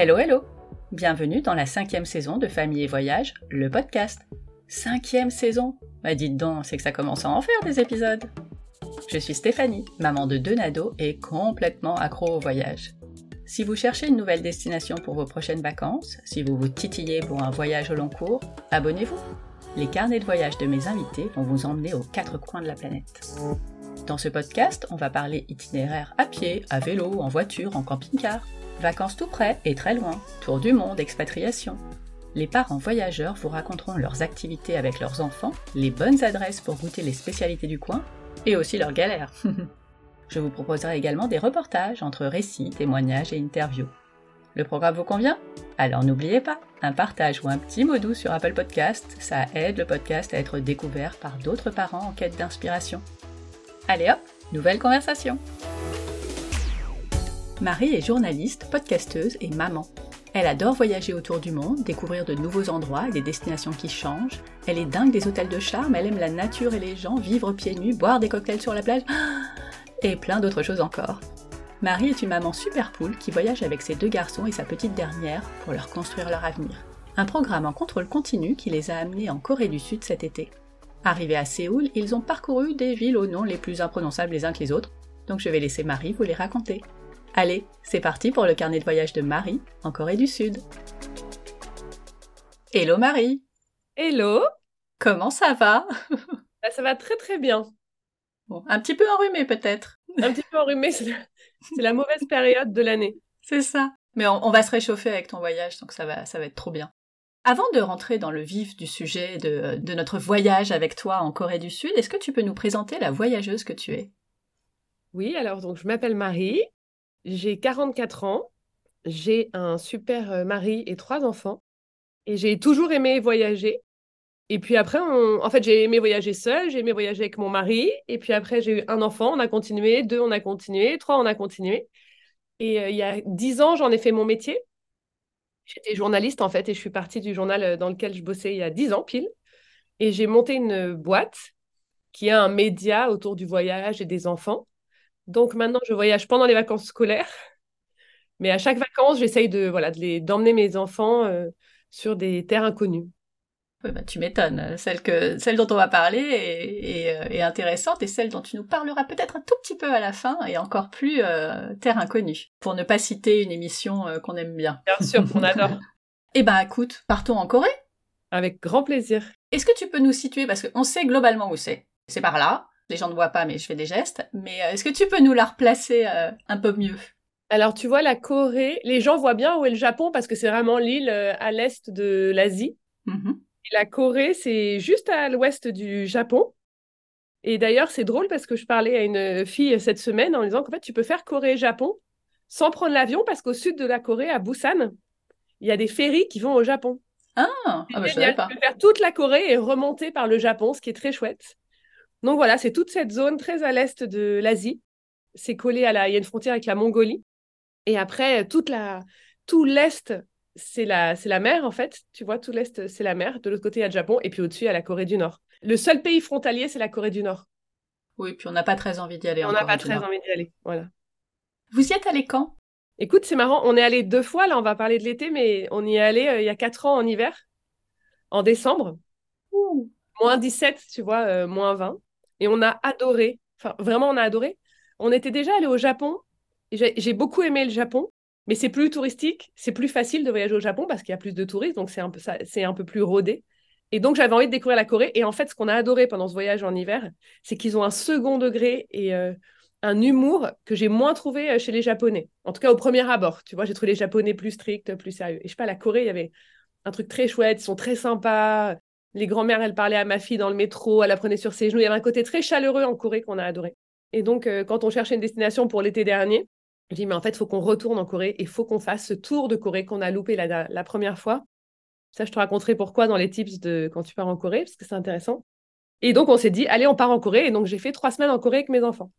Hello, hello Bienvenue dans la cinquième saison de Famille et Voyage, le podcast. Cinquième saison Bah dites donc, c'est que ça commence à en faire des épisodes Je suis Stéphanie, maman de deux nados et complètement accro au voyage. Si vous cherchez une nouvelle destination pour vos prochaines vacances, si vous vous titillez pour un voyage au long cours, abonnez-vous Les carnets de voyage de mes invités vont vous emmener aux quatre coins de la planète. Dans ce podcast, on va parler itinéraire à pied, à vélo, en voiture, en camping-car. Vacances tout près et très loin, tour du monde, expatriation. Les parents voyageurs vous raconteront leurs activités avec leurs enfants, les bonnes adresses pour goûter les spécialités du coin, et aussi leurs galères. Je vous proposerai également des reportages entre récits, témoignages et interviews. Le programme vous convient? Alors n'oubliez pas, un partage ou un petit mot doux sur Apple Podcast, ça aide le podcast à être découvert par d'autres parents en quête d'inspiration. Allez hop, nouvelle conversation Marie est journaliste, podcasteuse et maman. Elle adore voyager autour du monde, découvrir de nouveaux endroits et des destinations qui changent. Elle est dingue des hôtels de charme, elle aime la nature et les gens, vivre pieds nus, boire des cocktails sur la plage et plein d'autres choses encore. Marie est une maman super cool qui voyage avec ses deux garçons et sa petite dernière pour leur construire leur avenir. Un programme en contrôle continu qui les a amenés en Corée du Sud cet été. Arrivés à Séoul, ils ont parcouru des villes aux noms les plus imprononçables les uns que les autres, donc je vais laisser Marie vous les raconter. Allez, c'est parti pour le carnet de voyage de Marie en Corée du Sud. Hello Marie Hello Comment ça va? Bah, Ça va très très bien. Bon, un petit peu enrhumé peut-être. Un petit peu enrhumé, c'est la... mauvaise période de l'année. C'est ça. Mais on, va se réchauffer avec ton voyage, donc ça va, ça va être trop bien. Avant de rentrer dans le vif du sujet de, de notre voyage avec toi en Corée du Sud, est-ce que tu peux nous présenter la voyageuse que tu es? Oui, alors donc je m'appelle Marie, j'ai 44 ans, j'ai un super euh, mari et trois enfants, et j'ai toujours aimé voyager. Et puis après, en fait, j'ai aimé voyager seule, j'ai aimé voyager avec mon mari, et puis après, j'ai eu un enfant, on a continué, deux, on a continué, trois, on a continué. Et euh, il y a dix ans, j'en ai fait mon métier. J'étais journaliste en fait, et je suis partie du journal euh, dans lequel je bossais il y a dix ans pile. Et j'ai monté une boîte qui est un média autour du voyage et des enfants. Donc maintenant, je voyage pendant les vacances scolaires. Mais à chaque vacances, j'essaye de voilà d'emmener mes enfants euh, sur des terres inconnues. bah, tu m'étonnes. Celle, que, celle dont on va parler est, est, euh, intéressante et celle dont tu nous parleras peut-être un tout petit peu à la fin et encore plus euh, terre inconnue. Pour ne pas citer une émission qu'on aime bien. Bien sûr, qu'on adore. eh ben écoute, partons en Corée. Avec grand plaisir. Est-ce que tu peux nous situer, parce qu'on sait globalement où c'est. C'est par là, les gens ne voient pas, mais je fais des gestes. Mais euh, est-ce que tu peux nous la replacer euh, un peu mieux? Alors, tu vois, la Corée, les gens voient bien où est le Japon parce que c'est vraiment l'île euh, à l'est de l'Asie. Mm-hmm. La Corée, c'est juste à l'ouest du Japon. Et d'ailleurs, c'est drôle parce que je parlais à une fille cette semaine en disant qu'en fait, tu peux faire Corée-Japon sans prendre l'avion parce qu'au sud de la Corée, à Busan, il y a des ferries qui vont au Japon. Ah, ah bah, je savais pas. Tu peux faire toute la Corée et remonter par le Japon, ce qui est très chouette. Donc voilà, c'est toute cette zone très à l'est de l'Asie. C'est collé à la, il y a une frontière avec la Mongolie. Et après, toute la, tout l'est, c'est la, c'est la mer en fait. Tu vois, tout l'est, c'est la mer. De l'autre côté, il y a le Japon. Et puis au-dessus, il y a la Corée du Nord. Le seul pays frontalier, c'est la Corée du Nord. Oui, puis on n'a pas très envie d'y aller. On n'a pas très envie d'y aller. Voilà. Vous y êtes allé quand? Écoute, c'est marrant. On est allé deux fois. Là, on va parler de l'été, mais on y est allé euh, il y a quatre ans en hiver, en décembre. Ouh. Moins 17, tu vois, euh, moins 20 et on a adoré. Enfin, vraiment, on a adoré. On était déjà allé au Japon. J'ai beaucoup aimé le Japon, mais c'est plus touristique, c'est plus facile de voyager au Japon parce qu'il y a plus de touristes, donc c'est un, peu, un peu plus rodé. Et donc, j'avais envie de découvrir la Corée. Et en fait, ce qu'on a adoré pendant ce voyage en hiver, c'est qu'ils ont un second degré et euh, un humour que j'ai moins trouvé euh, chez les Japonais. En tout cas, au premier abord. Tu vois, j'ai trouvé les Japonais plus stricts, plus sérieux. Et je sais pas, la Corée, il y avait un truc très chouette. Ils sont très sympas les grand-mères, elles parlaient à ma fille dans le métro, elle la prenait sur ses genoux. Il y avait un côté très chaleureux en Corée qu'on a adoré. Et donc, euh, quand on cherchait une destination pour l'été dernier, je dis, mais en fait, il faut qu'on retourne en Corée et il faut qu'on fasse ce tour de Corée qu'on a loupé la, première fois. Ça, je te raconterai pourquoi dans les tips de quand tu pars en Corée, parce que c'est intéressant. Et donc, on s'est dit, allez, on part en Corée. Et donc, j'ai fait trois semaines en Corée avec mes enfants.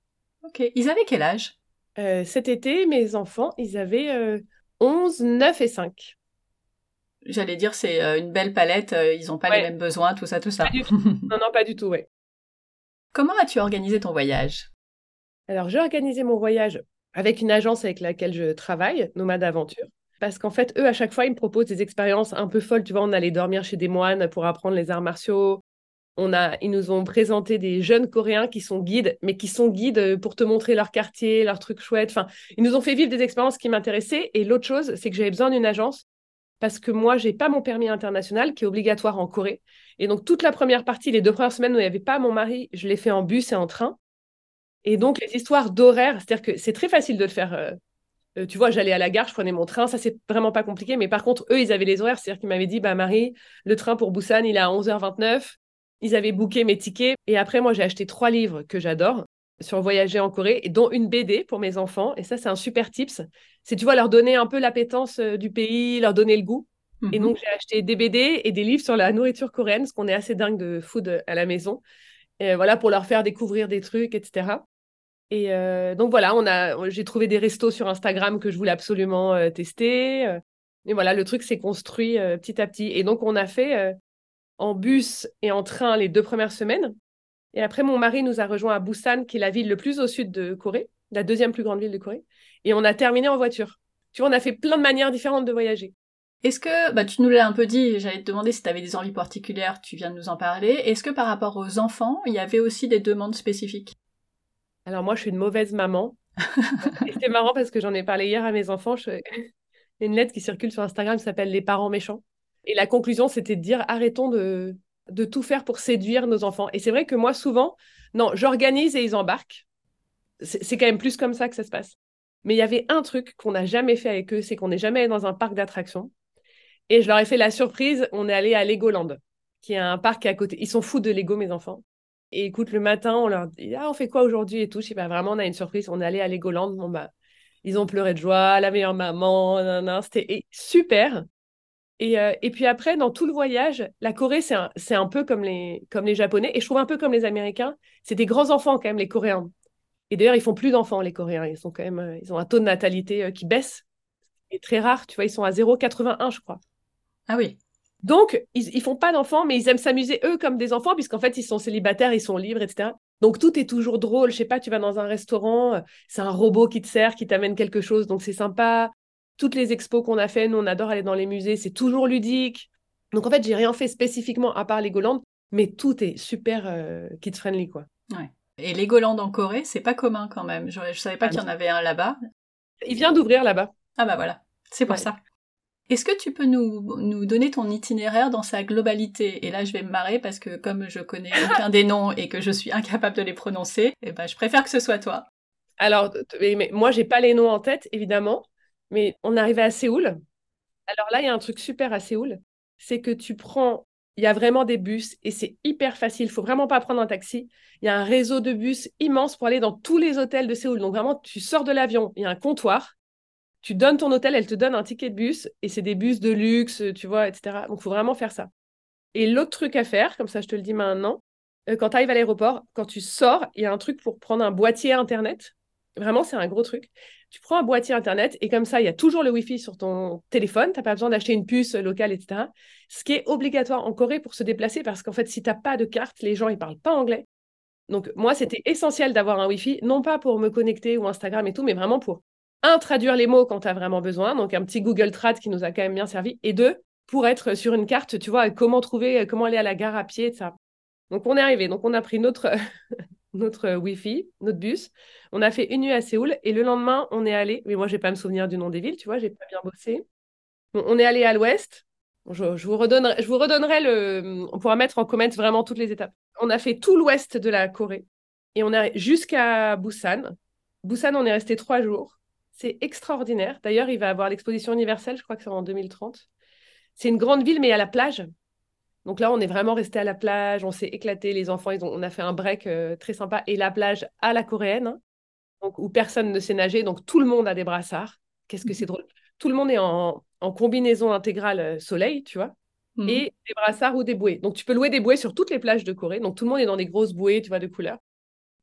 Ok. Ils avaient quel âge? Euh, Cet été, mes enfants, ils avaient 11, euh, 9 et 5. J'allais dire, c'est euh, une belle palette, euh, ils n'ont pas les mêmes besoins, tout ça, tout ça. non, non, pas du tout, ouais. Comment as-tu organisé ton voyage? Alors, j'ai organisé mon voyage avec une agence avec laquelle je travaille, Nomade Aventure. Parce qu'en fait, eux, à chaque fois, ils me proposent des expériences un peu folles. Tu vois, on allait dormir chez des moines pour apprendre les arts martiaux. On a, ils nous ont présenté des jeunes Coréens qui sont guides, mais qui sont guides pour te montrer leur quartier, leurs trucs chouettes. Enfin, ils nous ont fait vivre des expériences qui m'intéressaient. Et l'autre chose, c'est que j'avais besoin d'une agence parce que moi, j'ai pas mon permis international qui est obligatoire en Corée. Et donc, toute la première partie, les deux premières semaines où il n'y avait pas mon mari, je l'ai fait en bus et en train. Et donc, les histoires d'horaire, c'est-à-dire que c'est très facile de le faire. Euh, euh, tu vois, j'allais à la gare, je prenais mon train, ça, c'est vraiment pas compliqué. Mais par contre, eux, ils avaient les horaires, c'est-à-dire qu'ils m'avaient dit, bah, Marie, le train pour Busan, il est à 11h29. Ils avaient booké mes tickets. Et après, moi, j'ai acheté trois livres que j'adore sur voyager en Corée, et dont une BD pour mes enfants. Et ça, c'est un super tips. C'est, tu vois, leur donner un peu l'appétence euh, du pays, leur donner le goût. Et mhm. donc, j'ai acheté des BD et des livres sur la nourriture coréenne, parce qu'on est assez dingue de food à la maison. Et voilà, pour leur faire découvrir des trucs, etc. Et euh, donc voilà, on a, j'ai trouvé des restos sur Instagram que je voulais absolument euh, tester. et voilà, le truc s'est construit petit à petit. Et donc, on a fait en bus et en train les deux premières semaines. Et après, mon mari nous a rejoint à Busan, qui est la ville le plus au sud de Corée, la deuxième plus grande ville de Corée. Et on a terminé en voiture. Tu vois, on a fait plein de manières différentes de voyager. Est-ce que, bah, tu nous l'as un peu dit, j'allais te demander si tu avais des envies particulières, tu viens de nous en parler. Est-ce que par rapport aux enfants, il y avait aussi des demandes spécifiques? Alors moi, je suis une mauvaise maman. c'est marrant parce que j'en ai parlé hier à mes enfants. Je... Il y a une lettre qui circule sur Instagram qui s'appelle Les parents méchants. Et la conclusion, c'était de dire arrêtons de, de tout faire pour séduire nos enfants. Et c'est vrai que moi, souvent, non, j'organise et ils embarquent. C'est quand même plus comme ça que ça se passe. Mais il y avait un truc qu'on n'a jamais fait avec eux, c'est qu'on n'est jamais allé dans un parc d'attractions. Et je leur ai fait la surprise, on est allé à Legoland, qui est un parc à côté. Ils sont fous de Lego, mes enfants. Et écoute, le matin, on leur dit Ah, on fait quoi aujourd'hui et tout. Je sais pas, vraiment, on a une surprise. On est allé à Legoland. Bon, bah, ils ont pleuré de joie, la meilleure maman, c'était super. Euh, et, puis après, dans tout le voyage, la Corée, c'est un, un, peu comme les, comme les Japonais, et je trouve un peu comme les Américains. C'est des grands enfants quand même, les Coréens. Et d'ailleurs, ils font plus d'enfants, les Coréens. Ils, sont quand même, euh, ils ont un taux de natalité euh, qui baisse. C'est très rare, tu vois, ils sont à 0,81, je crois. Ah oui. Donc, ils, ils font pas d'enfants, mais ils aiment s'amuser eux comme des enfants, puisqu'en fait, ils sont célibataires, ils sont libres, etc. Donc, tout est toujours drôle. Je sais pas, tu vas dans un restaurant, c'est un robot qui te sert, qui t'amène quelque chose, donc c'est sympa toutes les expos qu'on a fait, nous, on adore aller dans les musées, c'est toujours ludique. Donc, en fait, j'ai rien fait spécifiquement à part Legoland, mais tout est super euh, kid-friendly, quoi. Ouais. Et Legoland en Corée, c'est pas commun quand même. Je, je savais pas ah qu'il y en avait un là-bas. Il vient d'ouvrir là-bas. Ah bah voilà, c'est pour ça. Est-ce que tu peux nous, nous donner ton itinéraire dans sa globalité? Et là, je vais me marrer parce que comme je connais aucun des noms et que je suis incapable de les prononcer, eh ben, je préfère que ce soit toi. Alors, mais, moi, j'ai pas les noms en tête, évidemment. Mais on arrivait à Séoul. Alors là, il y a un truc super à Séoul, c'est que tu prends, il y a vraiment des bus et c'est hyper facile. Il faut vraiment pas prendre un taxi. Il y a un réseau de bus immense pour aller dans tous les hôtels de Séoul. Donc vraiment, tu sors de l'avion, il y a un comptoir. Tu donnes ton hôtel, elle te donne un ticket de bus et c'est des bus de luxe, tu vois, etc. Donc il faut vraiment faire ça. Et l'autre truc à faire, comme ça je te le dis maintenant, euh, quand tu arrives à l'aéroport, quand tu sors, il y a un truc pour prendre un boîtier Internet. Vraiment, c'est un gros truc. Tu prends un boîtier Internet et comme ça, il y a toujours le Wi-Fi sur ton téléphone. Tu n'as pas besoin d'acheter une puce locale, etc. Ce qui est obligatoire en Corée pour se déplacer parce qu'en fait, si tu n'as pas de carte, les gens, ils parlent pas anglais. Donc, moi, c'était essentiel d'avoir un Wi-Fi, non pas pour me connecter ou Instagram et tout, mais vraiment pour, un, traduire les mots quand tu as vraiment besoin. Donc, un petit Google Trad qui nous a quand même bien servi. Et deux, pour être sur une carte, tu vois, comment trouver, comment aller à la gare à pied, etc. Donc, on est arrivé. Donc, on a pris notre, notre euh, Wi-Fi, notre bus. On a fait une nuit à Séoul et le lendemain, on est allé, mais moi, je vais pas me souvenir du nom des villes, tu vois, j'ai pas bien bossé. on est allé à l'ouest. Je, vous redonnerai, je vous redonnerai le. On pourra mettre en comment vraiment toutes les étapes. On a fait tout l'ouest de la Corée et on est jusqu'à Busan. Busan, on est resté trois jours. C'est extraordinaire. D'ailleurs, il va avoir l'exposition universelle, je crois que c'est en 2030. C'est une grande ville, mais à la plage. Donc là, on est vraiment resté à la plage, on s'est éclaté, les enfants, ils ont, on a fait un break euh, très sympa et la plage à la coréenne, hein, donc, où personne ne sait nager, donc tout le monde a des brassards. Qu'est-ce que c'est drôle? Tout le monde est en, combinaison intégrale euh, soleil, tu vois, mhm. et des brassards ou des bouées. Donc tu peux louer des bouées sur toutes les plages de Corée, donc tout le monde est dans des grosses bouées, tu vois, de couleur.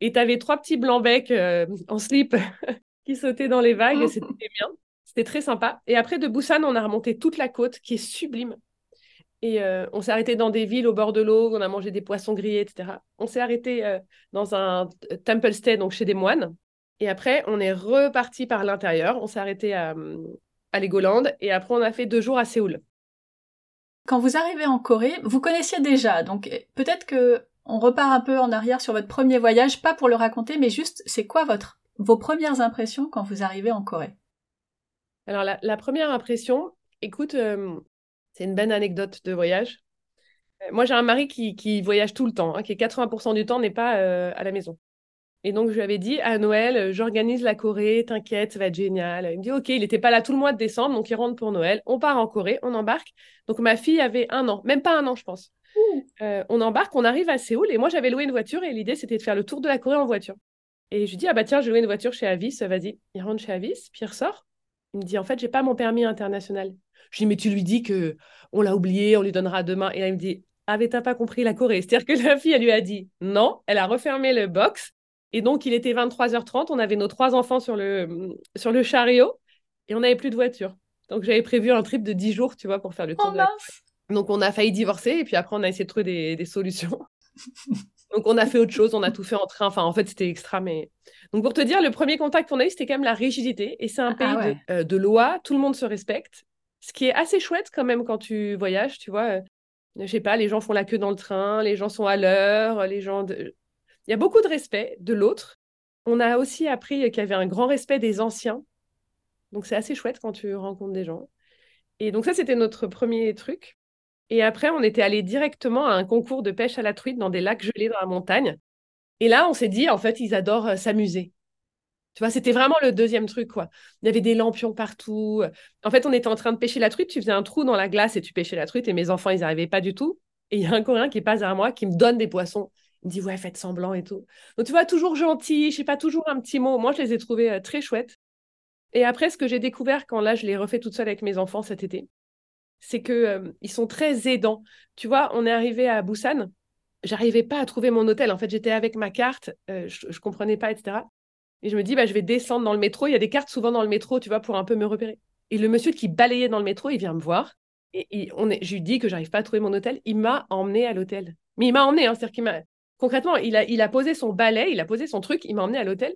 Et tu avais trois petits blancs-becs euh, en slip qui sautaient dans les vagues, c'était bien. C'était très sympa. Et après, de Busan, on a remonté toute la côte qui est sublime. Et euh, on s'est arrêté dans des villes au bord de l'eau, on a mangé des poissons grillés, etc. On s'est arrêté euh, dans un euh, temple stay, donc chez des moines. Et après, on est reparti par l'intérieur. On s'est arrêté à, à Legoland et après on a fait deux jours à Séoul. Quand vous arrivez en Corée, vous connaissiez déjà, donc peut-être que on repart un peu en arrière sur votre premier voyage, pas pour le raconter, mais juste c'est quoi votre vos premières impressions quand vous arrivez en Corée? Alors la, première impression, écoute, euh, c'est une bonne anecdote de voyage. Euh, moi j'ai un mari qui, voyage tout le temps, hein, qui est 80% du temps n'est pas euh, à la maison. Et donc, je lui avais dit, à Noël, euh, j'organise la Corée, t'inquiète, ça va être génial. Il me dit, OK, il n'était pas là tout le mois de décembre, donc il rentre pour Noël. On part en Corée, on embarque. Donc, ma fille avait un an, même pas un an, je pense. Euh, on embarque, on arrive à Séoul, et moi, j'avais loué une voiture, et l'idée, c'était de faire le tour de la Corée en voiture. Et je lui dis, ah bah tiens, j'ai loué une voiture chez Avis, vas-y. Il rentre chez Avis, puis il ressort. Il me dit, en fait, j'ai pas mon permis international. Je lui dis, mais tu lui dis que on l'a oublié, on lui donnera demain. Et là, il me dit, avait t'as pas compris la Corée? C'est-à-dire que la fille, elle lui a dit non, elle a refermé le box, et donc, il était 23h30, on avait nos trois enfants sur le, sur le chariot et on n'avait plus de voiture. Donc, j'avais prévu un trip de 10 jours, tu vois, pour faire le tour oh, de Donc, on a failli divorcer et puis après, on a essayé de trouver des, des solutions. donc, on a fait autre chose, on a tout fait en train. Enfin, en fait, c'était extra, mais. Donc, pour te dire, le premier contact qu'on a eu, c'était quand même la rigidité. Et c'est un ah, pays de, euh, de, loi, tout le monde se respecte. Ce qui est assez chouette quand même quand tu voyages, tu vois. Je sais pas, les gens font la queue dans le train, les gens sont à l'heure, les gens. Il y a beaucoup de respect de l'autre. On a aussi appris qu'il y avait un grand respect des anciens. Donc c'est assez chouette quand tu rencontres des gens. Et donc ça, c'était notre premier truc. Et après, on était allé directement à un concours de pêche à la truite dans des lacs gelés dans la montagne. Et là, on s'est dit, en fait, ils adorent s'amuser. Tu vois, c'était vraiment le deuxième truc, quoi. Il y avait des lampions partout. En fait, on était en train de pêcher la truite. Tu faisais un trou dans la glace et tu pêchais la truite. Et mes enfants, ils n'arrivaient pas du tout. Et il y a un Coréen qui passe derrière moi, qui me donne des poissons. Il me dit, ouais, faites semblant et tout. Donc, tu vois, toujours gentil, je sais pas, toujours un petit mot. Moi, je les ai trouvés euh, très chouettes. Et après, ce que j'ai découvert quand là, je l'ai refait toute seule avec mes enfants cet été, c'est que euh, ils sont très aidants. Tu vois, on est arrivé à Busan, j'arrivais pas à trouver mon hôtel. En fait, j'étais avec ma carte, euh, je, je comprenais pas, etc. Et je me dis, bah, je vais descendre dans le métro. Il y a des cartes souvent dans le métro, tu vois, pour un peu me repérer. Et le monsieur qui balayait dans le métro, il vient me voir. Et, on est, je lui dis que j'arrive pas à trouver mon hôtel. Il m'a emmené à l'hôtel. Mais il m'a emmené, hein, c'est-à-dire qu'il m'a, concrètement, il a, il a posé son balai, il a posé son truc, il m'a emmené à l'hôtel.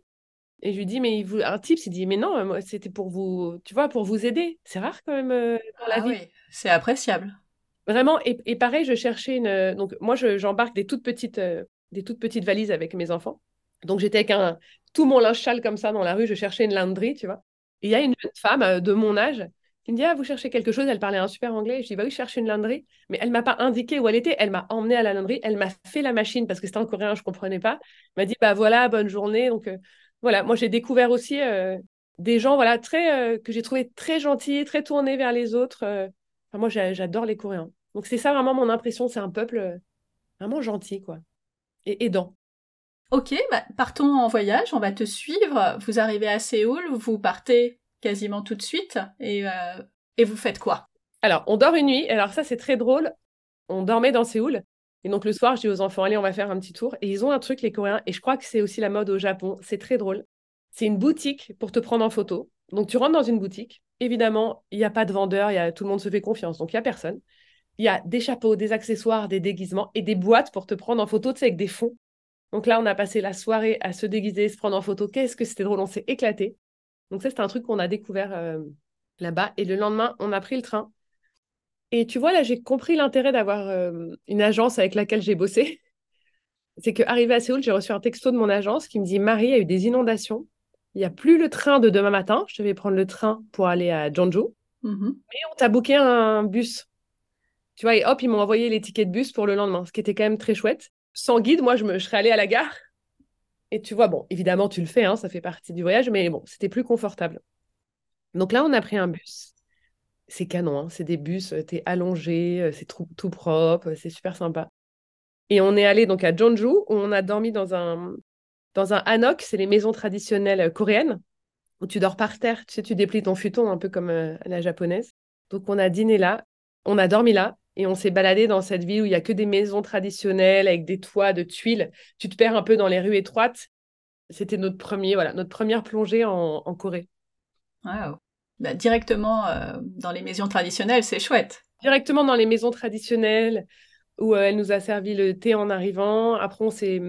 Et je lui dis, mais il vous... un type s'est dit, mais non, c'était pour vous, tu vois, pour vous aider. C'est rare quand même euh, dans la ah vie. Oui, c'est appréciable. Vraiment, et, pareil, je cherchais une. Donc, moi, j'embarque des toutes petites, euh, des toutes petites valises avec mes enfants. Donc, j'étais avec un, tout mon linge châle comme ça dans la rue, je cherchais une laundry, tu vois. Il y a une jeune femme euh, de mon âge il me dit, ah, vous cherchez quelque chose Elle parlait un super anglais. je dis, bah oui, je cherche une laundry. Mais elle m'a pas indiqué où elle était. Elle m'a emmené à la laundry. Elle m'a fait la machine parce que c'était en coréen, je comprenais pas. Elle m'a dit, bah voilà, bonne journée. Donc euh, voilà, moi j'ai découvert aussi euh, des gens voilà, très, que j'ai trouvé très gentils, très tournés vers les autres. Enfin, moi j'adore les Coréens. Donc c'est ça vraiment mon impression. C'est un peuple vraiment gentil, quoi. Et aidant. Ok, bah, partons en voyage, on va te suivre. Vous arrivez à Séoul, vous partez quasiment tout de suite. Et, euh, vous faites quoi? Alors, on dort une nuit. Alors ça, c'est très drôle. On dormait dans Séoul. Et donc le soir, je dis aux enfants, allez, on va faire un petit tour. Et ils ont un truc, les Coréens, et je crois que c'est aussi la mode au Japon. C'est très drôle. C'est une boutique pour te prendre en photo. Donc tu rentres dans une boutique. Évidemment, il n'y a pas de vendeur, y a, tout le monde se fait confiance, donc il n'y a personne. Il y a des chapeaux, des accessoires, des déguisements et des boîtes pour te prendre en photo, tu sais, avec des fonds. Donc là, on a passé la soirée à se déguiser, se prendre en photo. Qu'est-ce que c'était drôle, on s'est éclaté. Donc ça, c'était un truc qu'on a découvert euh, là-bas. Et le lendemain, on a pris le train. Et tu vois, là, j'ai compris l'intérêt d'avoir euh, une agence avec laquelle j'ai bossé. C'est qu'arrivé à Séoul, j'ai reçu un texto de mon agence qui me dit Marie, il y a eu des inondations. Il n'y a plus le train de demain matin. Je devais prendre le train pour aller à Jeonju. Mm-hmm. Mais on t'a booké un bus. Tu vois, et hop, ils m'ont envoyé les tickets de bus pour le lendemain, ce qui était quand même très chouette. Sans guide, moi, je, me, serais allée à la gare et tu vois, bon, évidemment, tu le fais, hein, ça fait partie du voyage, mais bon, c'était plus confortable. Donc là, on a pris un bus. C'est canon, hein, c'est des bus, euh, t'es allongé, euh, c'est tout, propre, c'est super sympa. Et on est allé donc à Jeonju, où on a dormi dans un, dans un hanok, c'est les maisons traditionnelles euh, coréennes, où tu dors par terre, tu sais, tu déplies ton futon un peu comme la japonaise. Donc on a dîné là, on a dormi là, et on s'est baladé dans cette ville où il y a que des maisons traditionnelles avec des toits de tuiles. Tu te perds un peu dans les rues étroites. C'était notre premier, voilà, notre première plongée en, Corée. Wow. Bah, directement euh, dans les maisons traditionnelles, c'est chouette. Directement dans les maisons traditionnelles où euh, elle nous a servi le thé en arrivant. Après, on s'est,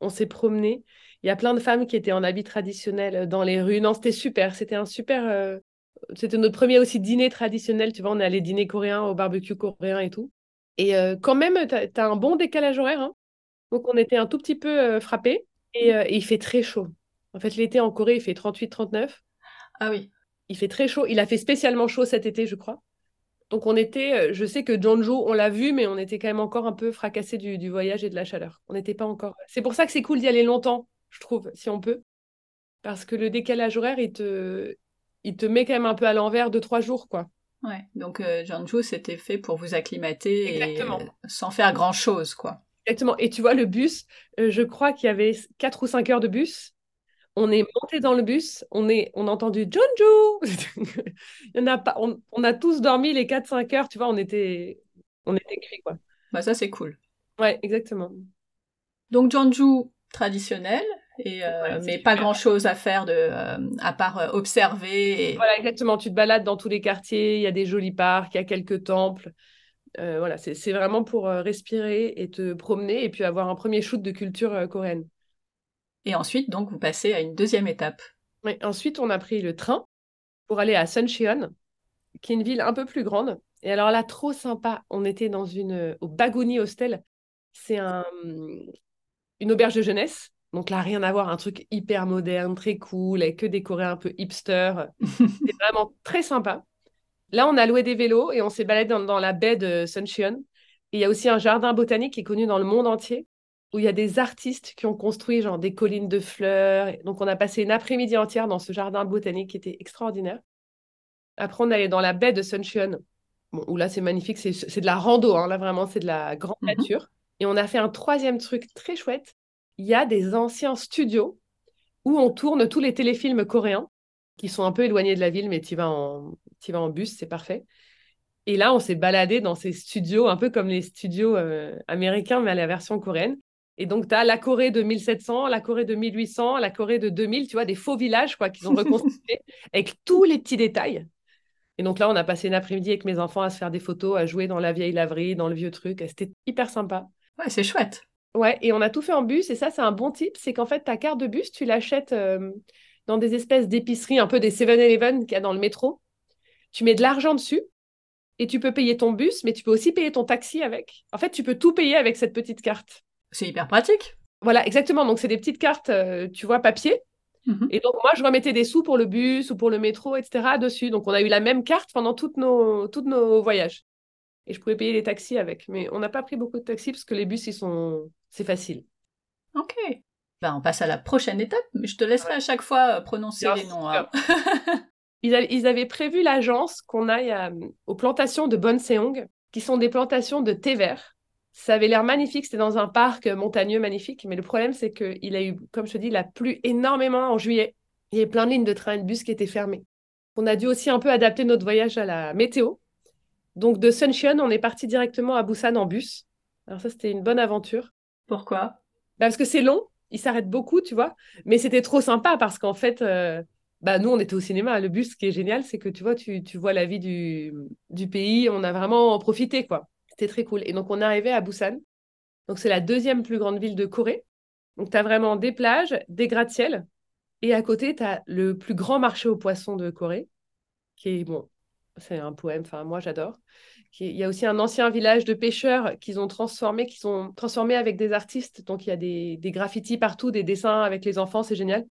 on s'est promené. Il y a plein de femmes qui étaient en habit traditionnel dans les rues. Non, c'était super. C'était un super, euh, c'était notre premier aussi dîner traditionnel. Tu vois, on est allé dîner coréen au barbecue coréen et tout. Et quand même, tu as, un bon décalage horaire. Hein. Donc, on était un tout petit peu frappés. Et, et, il fait très chaud. En fait, l'été en Corée, il fait 38-39. Ah oui. Il fait très chaud. Il a fait spécialement chaud cet été, je crois. Donc on était, je sais que Jeonju, on l'a vu, mais on était quand même encore un peu fracassé du, du voyage et de la chaleur. On n'était pas encore. C'est pour ça que c'est cool d'y aller longtemps, je trouve, si on peut. Parce que le décalage horaire, il te, il te met quand même un peu à l'envers de trois jours, quoi. Ouais, donc euh, Jeonju, c'était fait pour vous acclimater et, euh, sans faire grand-chose, quoi. Exactement. Et tu vois, le bus, euh, je crois qu'il y avait quatre ou cinq heures de bus. On est monté dans le bus, on, est, on a entendu Jeonju Il y en a pas, on, a tous dormi les 4-5 heures, tu vois, on était, on était cuits, quoi. Bah ça, c'est cool. Ouais, exactement. Donc Jeonju traditionnel, et, euh, mais pas grand chose à faire de, euh, à part euh, observer. Voilà, exactement. Tu te balades dans tous les quartiers, il y a des jolis parcs, il y a quelques temples. voilà, c'est vraiment pour respirer et te promener et puis avoir un premier shoot de culture coréenne. Et ensuite, donc, vous passez à une deuxième étape. Oui, ensuite, on a pris le train pour aller à Suncheon, qui est une ville un peu plus grande. Et alors là, trop sympa. On était dans une au Baguni Hostel. C'est un, une auberge de jeunesse. Donc là, rien à voir, un truc hyper moderne, très cool, avec que décoré un peu hipster. C'est vraiment très sympa. Là, on a loué des vélos et on s'est baladé dans, la baie de Suncheon. il y a aussi un jardin botanique qui est connu dans le monde entier où il y a des artistes qui ont construit genre des collines de fleurs. Donc on a passé une après-midi entière dans ce jardin botanique qui était extraordinaire. Après on allait dans la baie de Suncheon, bon, où là c'est magnifique, c'est de la rando, hein. là vraiment c'est de la grande mhm. nature. Et on a fait un troisième truc très chouette. Il y a des anciens studios où on tourne tous les téléfilms coréens qui sont un peu éloignés de la ville, mais tu vas en, vas en bus, c'est parfait. Et là, on s'est baladé dans ces studios, un peu comme les studios euh, américains, mais à la version coréenne. Et donc, tu as la Corée de 1700, la Corée de 1800, la Corée de 2000, tu vois, des faux villages quoi, qu'ils ont reconstitués avec tous les petits détails. Et donc là, on a passé une après-midi avec mes enfants à se faire des photos, à jouer dans la vieille laverie, dans le vieux truc. C'était hyper sympa. Ouais, c'est chouette. Ouais, et on a tout fait en bus. Et ça, c'est un bon tip. C'est qu'en fait, ta carte de bus, tu l'achètes euh, dans des espèces d'épiceries, un peu des 7-Eleven qu'il y a dans le métro. Tu mets de l'argent dessus et tu peux payer ton bus, mais tu peux aussi payer ton taxi avec. En fait, tu peux tout payer avec cette petite carte. C'est hyper pratique. Voilà, exactement. Donc, c'est des petites cartes, euh, tu vois, papier. Mhm. Et donc, moi, je remettais des sous pour le bus ou pour le métro, etc. dessus. Donc, on a eu la même carte pendant toutes nos, toutes nos voyages. Et je pouvais payer les taxis avec. Mais on n'a pas pris beaucoup de taxis parce que les bus, ils sont... c'est facile. Ok. Ben, on passe à la prochaine étape, mais je te laisserai à chaque fois euh, prononcer les noms. Hein. ils, avaient prévu l'agence qu'on aille aux plantations de Bonseong, qui sont des plantations de thé vert. Ça avait l'air magnifique, c'était dans un parc montagneux magnifique, mais le problème c'est qu'il a eu, comme je te dis, il a plu énormément en juillet. Il y avait plein de lignes de train et de bus qui étaient fermées. On a dû aussi un peu adapter notre voyage à la météo. Donc de Suncheon, on est parti directement à Busan en bus. Alors ça, c'était une bonne aventure. Pourquoi? Bah, Parce que c'est long, il s'arrête beaucoup, tu vois. Mais c'était trop sympa parce qu'en fait, euh, bah, nous, on était au cinéma. Le bus, ce qui est génial, c'est que tu vois, tu, tu vois la vie du, du pays. On a vraiment profité, quoi. C'était très cool. Et donc, on est arrivé à Busan. Donc, c'est la deuxième plus grande ville de Corée. Donc, tu as vraiment des plages, des gratte-ciels. Et à côté, tu as le plus grand marché aux poissons de Corée, qui est, bon, c'est un poème, enfin, moi, j'adore. Il y a aussi un ancien village de pêcheurs qu'ils ont transformé, avec des artistes. Donc, il y a des, graffitis partout, des dessins avec les enfants, c'est génial.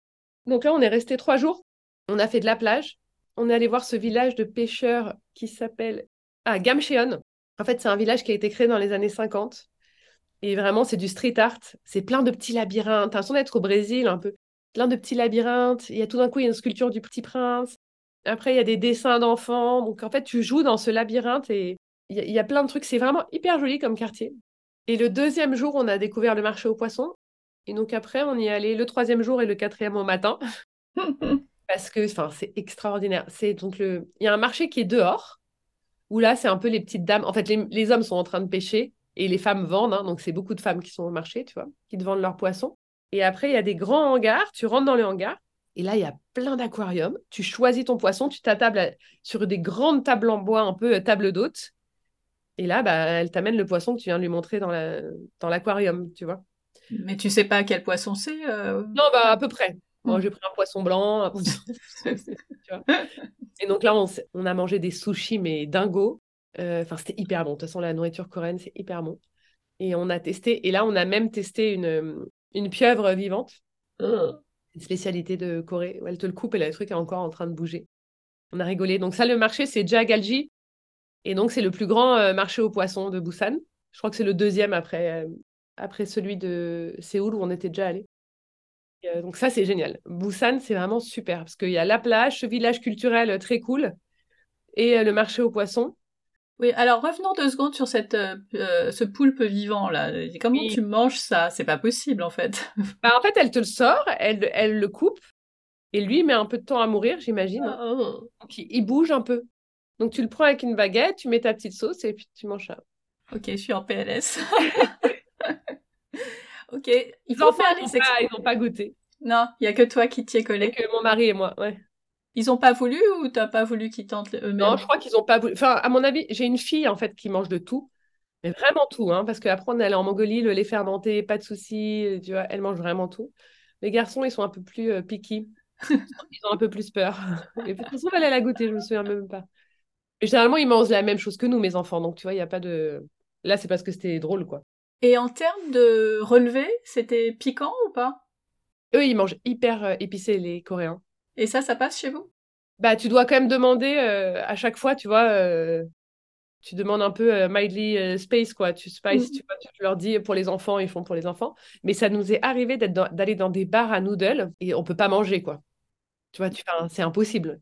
Donc là, on est resté trois jours. On a fait de la plage. On est allé voir ce village de pêcheurs qui s'appelle ah, Gamcheon. En fait, c'est un village qui a été créé dans les années 50. Et vraiment, c'est du street art. C'est plein de petits labyrinthes. T'as l'impression d'être au Brésil un peu. Plein de petits labyrinthes. Il y a tout d'un coup, il y a une sculpture du petit prince. Après, il y a des dessins d'enfants. Donc, en fait, tu joues dans ce labyrinthe et il y, a, plein de trucs. C'est vraiment hyper joli comme quartier. Et le deuxième jour, on a découvert le marché aux poissons. Et donc, après, on y est allé le troisième jour et le quatrième au matin. Parce que, enfin, c'est extraordinaire. C'est donc le... Il y a un marché qui est dehors où là, c'est un peu les petites dames. En fait, les, hommes sont en train de pêcher et les femmes vendent. Hein, donc, c'est beaucoup de femmes qui sont au marché, tu vois, qui te vendent leurs poissons. Et après, il y a des grands hangars. Tu rentres dans le hangar et là, il y a plein d'aquariums. Tu choisis ton poisson, tu t'attables sur des grandes tables en bois, un peu euh, table d'hôte. Et là, bah, elle t'amène le poisson que tu viens de lui montrer dans l'aquarium, la... dans tu vois. Mais tu sais pas quel poisson c'est euh Non, bah à peu près. Moi, j'ai pris un poisson blanc. et donc là, on, a mangé des sushis, mais dingo. Euh, enfin, c'était hyper bon. De toute façon, la nourriture coréenne, c'est hyper bon. Et on a testé. Et là, on a même testé une, une pieuvre vivante. Spécialité de Corée. elle te le coupe et le truc est encore en train de bouger. On a rigolé. Donc ça, le marché, c'est Jagalji. Et donc, c'est le plus grand euh, marché aux poissons de Busan. Je crois que c'est le deuxième après, euh, après celui de Séoul où on était déjà allé. Euh, donc ça, c'est génial. Busan, c'est vraiment super parce qu'il y a la plage, ce village culturel très cool et le marché aux poissons. Oui, alors revenons deux secondes sur cette, ce poulpe vivant là. Comment tu manges ça? C'est pas possible en fait. Bah, en fait, elle te le sort, elle, elle le coupe et lui met un peu de temps à mourir, j'imagine. Oh. il, bouge un peu. Donc tu le prends avec une baguette, tu mets ta petite sauce et puis tu manges ça. Ok, je suis en PLS. ok, il faut faire les Ils n'ont pas goûté. Non, il y a que toi qui t'y es collé. Que mon mari et moi, ouais. Ils ont pas voulu ou t'as pas voulu qu'ils tentent eux-mêmes? Non, je crois qu'ils ont pas voulu. Enfin, à mon avis, j'ai une fille en fait qui mange de tout, mais vraiment tout, hein, parce qu'après on est allé en Mongolie, le lait fermenté, pas de soucis, tu vois, elle mange vraiment tout. Les garçons, ils sont un peu plus euh, picky. ils ont un peu plus peur. Et de toute façon, elle a goûté, je me souviens même pas. généralement, ils mangent la même chose que nous, mes enfants. Donc, tu vois, il n'y a pas de. Là, c'est parce que c'était drôle, quoi. Et en termes de relevé, c'était piquant ou pas? Eux, ils mangent hyper euh, épicé, les Coréens. Et ça, ça passe chez vous? Bah, tu dois quand même demander euh, à chaque fois, tu vois. Euh, tu demandes un peu mildly space, quoi. Tu spice, mm. tu, vois, tu leur dis pour les enfants, ils font pour les enfants. Mais ça nous est arrivé d'aller dans, dans des bars à noodles et on peut pas manger, quoi. Tu vois, tu, c'est impossible.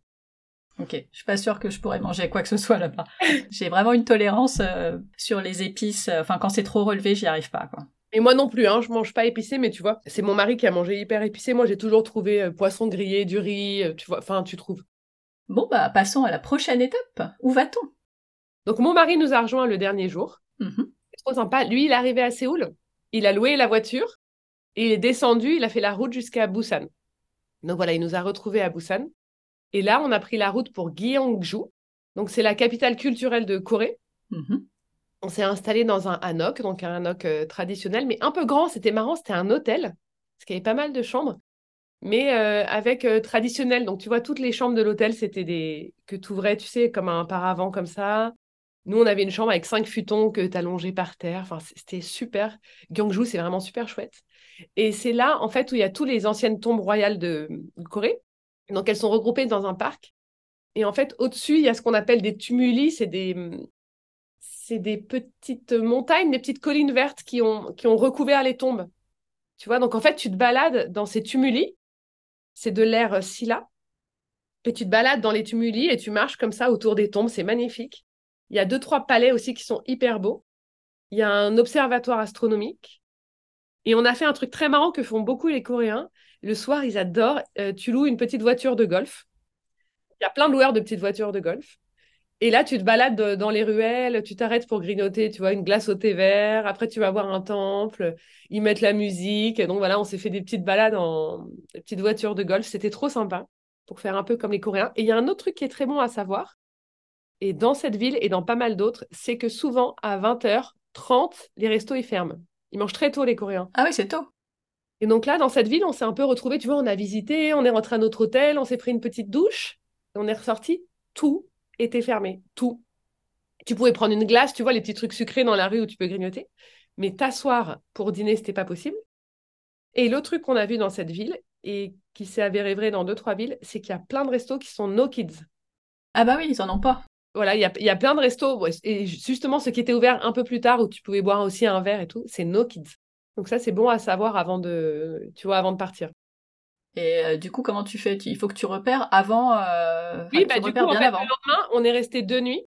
Ok, je suis pas sûre que je pourrais manger quoi que ce soit là-bas. J'ai vraiment une tolérance euh, sur les épices. Euh, enfin, quand c'est trop relevé, j'y arrive pas, quoi. Et moi non plus, hein, je mange pas épicé, mais tu vois, c'est mon mari qui a mangé hyper épicé. Moi, j'ai toujours trouvé euh, poisson grillé, du riz, tu vois, enfin, tu trouves. Bon, bah, passons à la prochaine étape. Où va-t-on? Donc, mon mari nous a rejoint le dernier jour. Mm-hmm. C'est trop sympa. Lui, il est arrivé à Séoul. Il a loué la voiture. Et il est descendu. Il a fait la route jusqu'à Busan. Donc voilà, il nous a retrouvés à Busan. Et là, on a pris la route pour Gyeongju. Donc c'est la capitale culturelle de Corée. Mhm. On s'est installé dans un hanok, donc un hanok euh, traditionnel, mais un peu grand. C'était marrant, c'était un hôtel, parce qu'il y avait pas mal de chambres, mais euh, avec euh, traditionnel. Donc tu vois, toutes les chambres de l'hôtel, c'était des que tu ouvrais, tu sais, comme un paravent comme ça. Nous, on avait une chambre avec cinq futons que tu allongés par terre. Enfin, c'était super. Gyeongju, c'est vraiment super chouette. Et c'est là, en fait, où il y a toutes les anciennes tombes royales de, Corée. Donc, elles sont regroupées dans un parc. Et en fait, au-dessus, il y a ce qu'on appelle des tumuli. C'est des, c'est des petites montagnes, des petites collines vertes qui ont, recouvert les tombes. Tu vois, donc en fait, tu te balades dans ces tumuli. C'est de l'air silla. Et tu te balades dans les tumuli et tu marches comme ça autour des tombes. C'est magnifique. Il y a deux, trois palais aussi qui sont hyper beaux. Il y a un observatoire astronomique. Et on a fait un truc très marrant que font beaucoup les Coréens. Le soir, ils adorent. Euh, tu loues une petite voiture de golf. Il y a plein de loueurs de petites voitures de golf. Et là, tu te balades dans les ruelles, tu t'arrêtes pour grignoter, tu vois, une glace au thé vert. Après, tu vas voir un temple. Ils mettent la musique. donc voilà, on s'est fait des petites balades en petites voitures de golf. C'était trop sympa pour faire un peu comme les Coréens. Et il y a un autre truc qui est très bon à savoir. Et dans cette ville et dans pas mal d'autres, c'est que souvent à 20h30, les restos ils ferment. Ils mangent très tôt, les Coréens. Ah oui, c'est tôt. Et donc là, dans cette ville, on s'est un peu retrouvés. Tu vois, on a visité, on est rentré à notre hôtel, on s'est pris une petite douche, et on est ressorti. Tout était fermé. Tout. Tu pouvais prendre une glace, tu vois, les petits trucs sucrés dans la rue où tu peux grignoter. Mais t'asseoir pour dîner, c'était pas possible. Et l'autre truc qu'on a vu dans cette ville, et qui s'est avéré vrai dans deux, trois villes, c'est qu'il y a plein de restos qui sont no kids. Ah bah oui, ils en ont pas voilà, il y a, y a, plein de restos. Et justement, ce qui était ouvert un peu plus tard, où tu pouvais boire aussi un verre et tout, c'est No Kids. Donc ça, c'est bon à savoir avant de, tu vois, avant de partir. Et euh, du coup, comment tu fais? Il faut que tu repères avant. Euh... Oui, bah, du coup, en fait, le lendemain, on est resté deux nuits.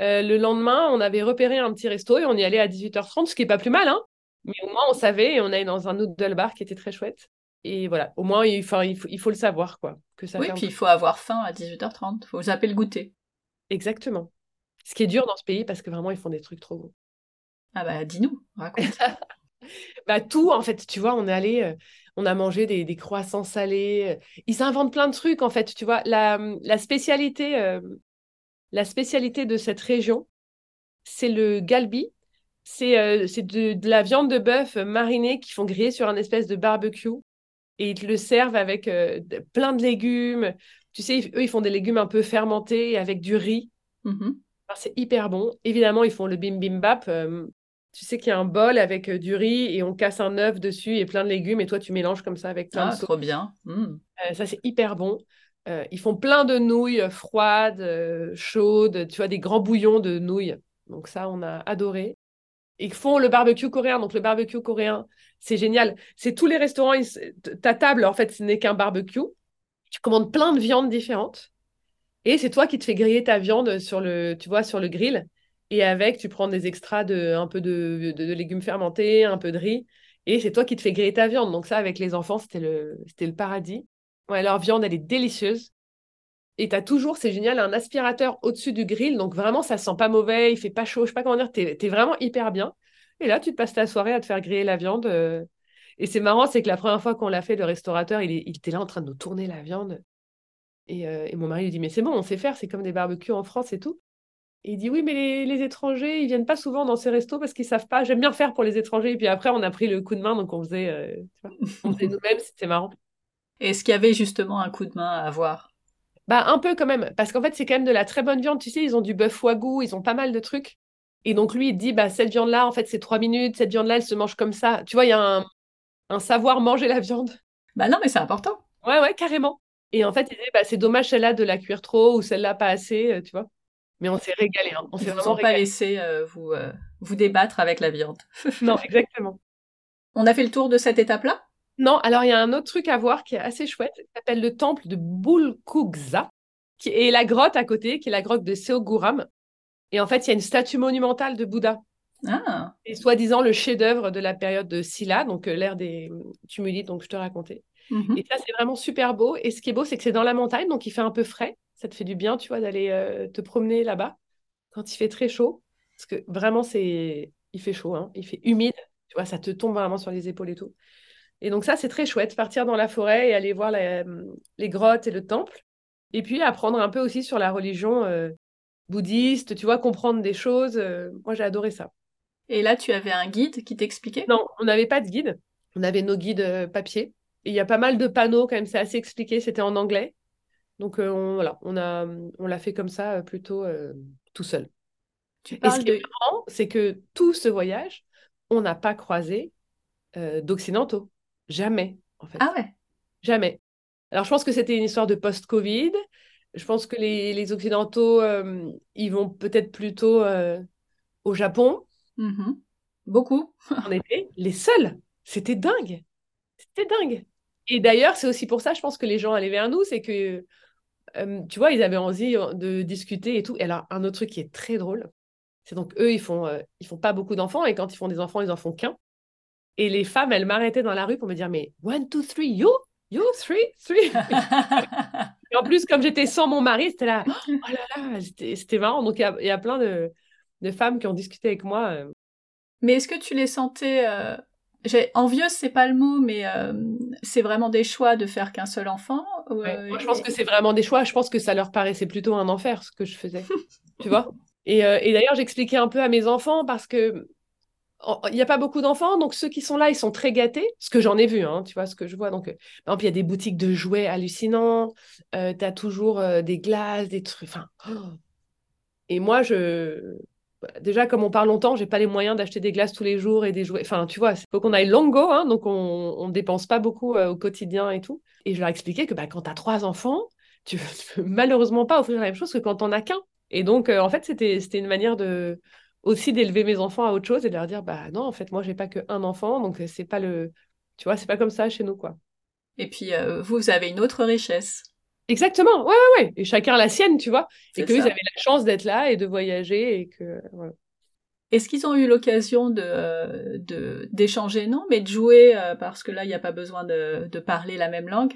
Euh, le lendemain, on avait repéré un petit resto et on y allait à 18h30, ce qui est pas plus mal, hein. Mais au moins, on savait et on allait dans un noodle bar qui était très chouette. Et voilà, au moins, il faut, il faut, il faut le savoir, quoi. Que ça oui, puis il faut avoir faim à 18h30. Il faut zapper le goûter. Exactement. Ce qui est dur dans ce pays parce que vraiment, ils font des trucs trop beaux. Ah bah, dis-nous, raconte. bah, tout, en fait, tu vois, on est allé, on a mangé des, croissants salés. Euh, ils inventent plein de trucs, en fait, tu vois. La, la spécialité, euh, la spécialité de cette région, c'est le galbi. C'est de, de, la viande de bœuf marinée qu'ils font griller sur un espèce de barbecue. et ils te le servent avec euh, plein de légumes. Tu sais, eux, ils font des légumes un peu fermentés avec du riz. Mm-hmm. C'est hyper bon. Évidemment, ils font le bibimbap. Euh, tu sais qu'il y a un bol avec euh, du riz et on casse un œuf dessus et plein de légumes et toi, tu mélanges comme ça avec plein ah, trop bien. Mm. ça, c'est hyper bon. ils font plein de nouilles froides, chaudes, tu vois, des grands bouillons de nouilles. Donc ça, on a adoré. Ils font le barbecue coréen. Donc le barbecue coréen, c'est génial. C'est tous les restaurants, ta table, en fait, ce n'est qu'un barbecue. Tu commandes plein de viandes différentes. Et c'est toi qui te fais griller ta viande sur le, tu vois, sur le grill. Et avec, tu prends des extras de un peu de, légumes fermentés, un peu de riz. Et c'est toi qui te fais griller ta viande. Donc ça, avec les enfants, c'était le, c'était le paradis. Ouais, leur viande, elle est délicieuse. Et tu as toujours, c'est génial, un aspirateur au-dessus du grill. Donc vraiment, ça sent pas mauvais, il fait pas chaud, je sais pas comment dire, tu es, vraiment hyper bien. Et là, tu te passes ta soirée à te faire griller la viande. Euh. Et c'est marrant, c'est que la première fois qu'on l'a fait, le restaurateur, il, était là en train de nous tourner la viande. Euh, et, mon mari lui dit, mais c'est bon, on sait faire, c'est comme des barbecues en France et tout. Et il dit, oui, mais les, étrangers, ils viennent pas souvent dans ces restos parce qu'ils savent pas. J'aime bien faire pour les étrangers. Et puis après, on a pris le coup de main, donc on faisait, euh, on faisait nous-mêmes, c'était marrant. Est-ce qu'il y avait justement un coup de main à avoir? Bah, un peu quand même, parce qu'en fait, c'est quand même de la très bonne viande. Tu sais, ils ont du bœuf wagyu, ils ont pas mal de trucs. Et donc, lui, il dit, bah, cette viande-là, en fait, c'est trois minutes, cette viande-là, elle se mange comme ça. Tu vois, il y a un, savoir manger la viande. Bah non, mais c'est important. Ouais, ouais, carrément. Et en fait, il dit, bah, c'est dommage celle-là de la cuire trop ou celle-là pas assez, euh, tu vois. Mais on s'est régalé. Hein. On s'est vraiment pas laissé euh, vous, euh, vous débattre avec la viande. non, exactement. On a fait le tour de cette étape-là? Non, alors il y a un autre truc à voir qui est assez chouette, qui s'appelle le temple de Bulkugza, qui est la grotte à côté, qui est la grotte de Seoguram. Et en fait, il y a une statue monumentale de Bouddha. Ah. Et soi-disant le chef-d'œuvre de la période de Silla, donc euh, l'ère des tumulites, donc je te racontais. Mhm. Et ça, c'est vraiment super beau. Et ce qui est beau, c'est que c'est dans la montagne, donc il fait un peu frais. Ça te fait du bien, tu vois, d'aller euh, te promener là-bas quand il fait très chaud. Parce que vraiment, c'est, il fait chaud, hein. il fait humide. Tu vois, ça te tombe vraiment sur les épaules et tout. Et donc ça, c'est très chouette, partir dans la forêt et aller voir les grottes et le temple. Et puis apprendre un peu aussi sur la religion euh, bouddhiste, tu vois, comprendre des choses. Euh, moi, j'ai adoré ça. Et là, tu avais un guide qui t'expliquait? Non, on n'avait pas de guide. On avait nos guides papier. Et il y a pas mal de panneaux quand même, c'est assez expliqué, c'était en anglais. Donc on, voilà, on a on l'a fait comme ça plutôt tout seul. et ce qui est marrant, c'est que tout ce voyage, on n'a pas croisé d'occidentaux. Jamais, en fait. Ah ouais Jamais. Alors, je pense que c'était une histoire de post-Covid. Je pense que les, Occidentaux, euh, ils vont peut-être plutôt euh, au Japon. Mm-hmm. Beaucoup. On était les seuls. C'était dingue. C'était dingue. Et d'ailleurs, c'est aussi pour ça, je pense que les gens allaient vers nous, c'est que, euh, tu vois, ils avaient envie de discuter et tout. Et alors, un autre truc qui est très drôle, c'est donc eux, ils font, ils font pas beaucoup d'enfants, et quand ils font des enfants, ils en font qu'un. Et les femmes, elles m'arrêtaient dans la rue pour me dire, mais one, two, three, you, you, three, three. et en plus, comme j'étais sans mon mari, c'était là, oh là là, c'était marrant. Donc, il y, a plein de, de, femmes qui ont discuté avec moi. Mais est-ce que tu les sentais euh... Envieuse, c'est pas le mot, mais euh, c'est vraiment des choix de faire qu'un seul enfant euh, Moi, je pense que c'est vraiment des choix. Je pense que ça leur paraissait plutôt un enfer ce que je faisais. tu vois? Et, et d'ailleurs, j'expliquais un peu à mes enfants parce que il n'y a pas beaucoup d'enfants, donc ceux qui sont là, ils sont très gâtés, ce que j'en ai vu, hein, tu vois, ce que je vois. Donc, euh, par exemple, il y a des boutiques de jouets hallucinants, euh, tu as toujours euh, des glaces, des trucs. Enfin, oh. Et moi, je. Déjà, comme on parle longtemps, j'ai pas les moyens d'acheter des glaces tous les jours et des jouets. Enfin, tu vois, il faut qu'on aille longo, hein, donc on ne dépense pas beaucoup au quotidien et tout. Et je leur expliquais que bah, quand tu as trois enfants, tu ne peux malheureusement pas offrir la même chose que quand on as qu'un. Et donc, en fait, c'était une manière de aussi d'élever mes enfants à autre chose et de leur dire bah non en fait moi j'ai pas qu'un enfant donc c'est pas le tu vois c'est pas comme ça chez nous quoi et puis euh, vous avez une autre richesse exactement ouais ouais ouais et chacun la sienne tu vois et qu'ils avaient la chance d'être là et de voyager et que voilà. Est-ce qu'ils ont eu l'occasion de, d'échanger? Non mais de jouer euh, parce que là il n'y a pas besoin de, de parler la même langue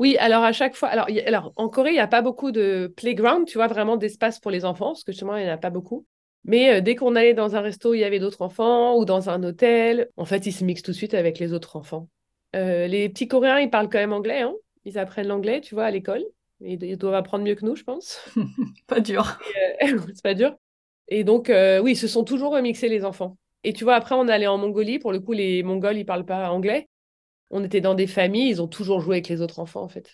oui, alors à chaque fois, alors, alors en Corée, il n'y a pas beaucoup de playground, tu vois, vraiment d'espace pour les enfants, parce que justement, il n'y en a pas beaucoup. Mais euh, dès qu'on allait dans un resto, il y avait d'autres enfants ou dans un hôtel, en fait, ils se mixent tout de suite avec les autres enfants. Euh, les petits Coréens, ils parlent quand même anglais. Hein ils apprennent l'anglais, tu vois, à l'école. Ils, doivent apprendre mieux que nous, je pense. pas dur. Euh, c'est pas dur. Et donc, oui, ils se sont toujours remixés, les enfants. Et tu vois, après, on est allé en Mongolie. Pour le coup, les Mongols, ils parlent pas anglais. on était dans des familles, ils ont toujours joué avec les autres enfants, en fait.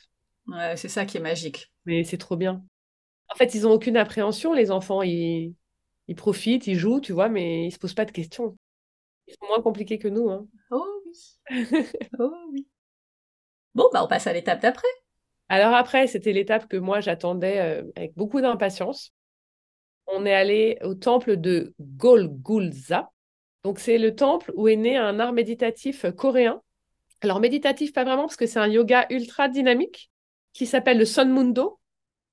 Ouais, c'est ça qui est magique. Mais c'est trop bien. En fait, ils n'ont aucune appréhension, les enfants. Ils, ils profitent, ils jouent, tu vois, mais ils se posent pas de questions. Ils sont moins compliqués que nous. Hein. Oh oui. oh oui. Bon, bah on passe à l'étape d'après. Alors après, c'était l'étape que moi j'attendais euh, avec beaucoup d'impatience. On est allé au temple de Golgulza. Donc c'est le temple où est né un art méditatif coréen. Alors méditatif pas vraiment parce que c'est un yoga ultra dynamique qui s'appelle le Sun Mundo.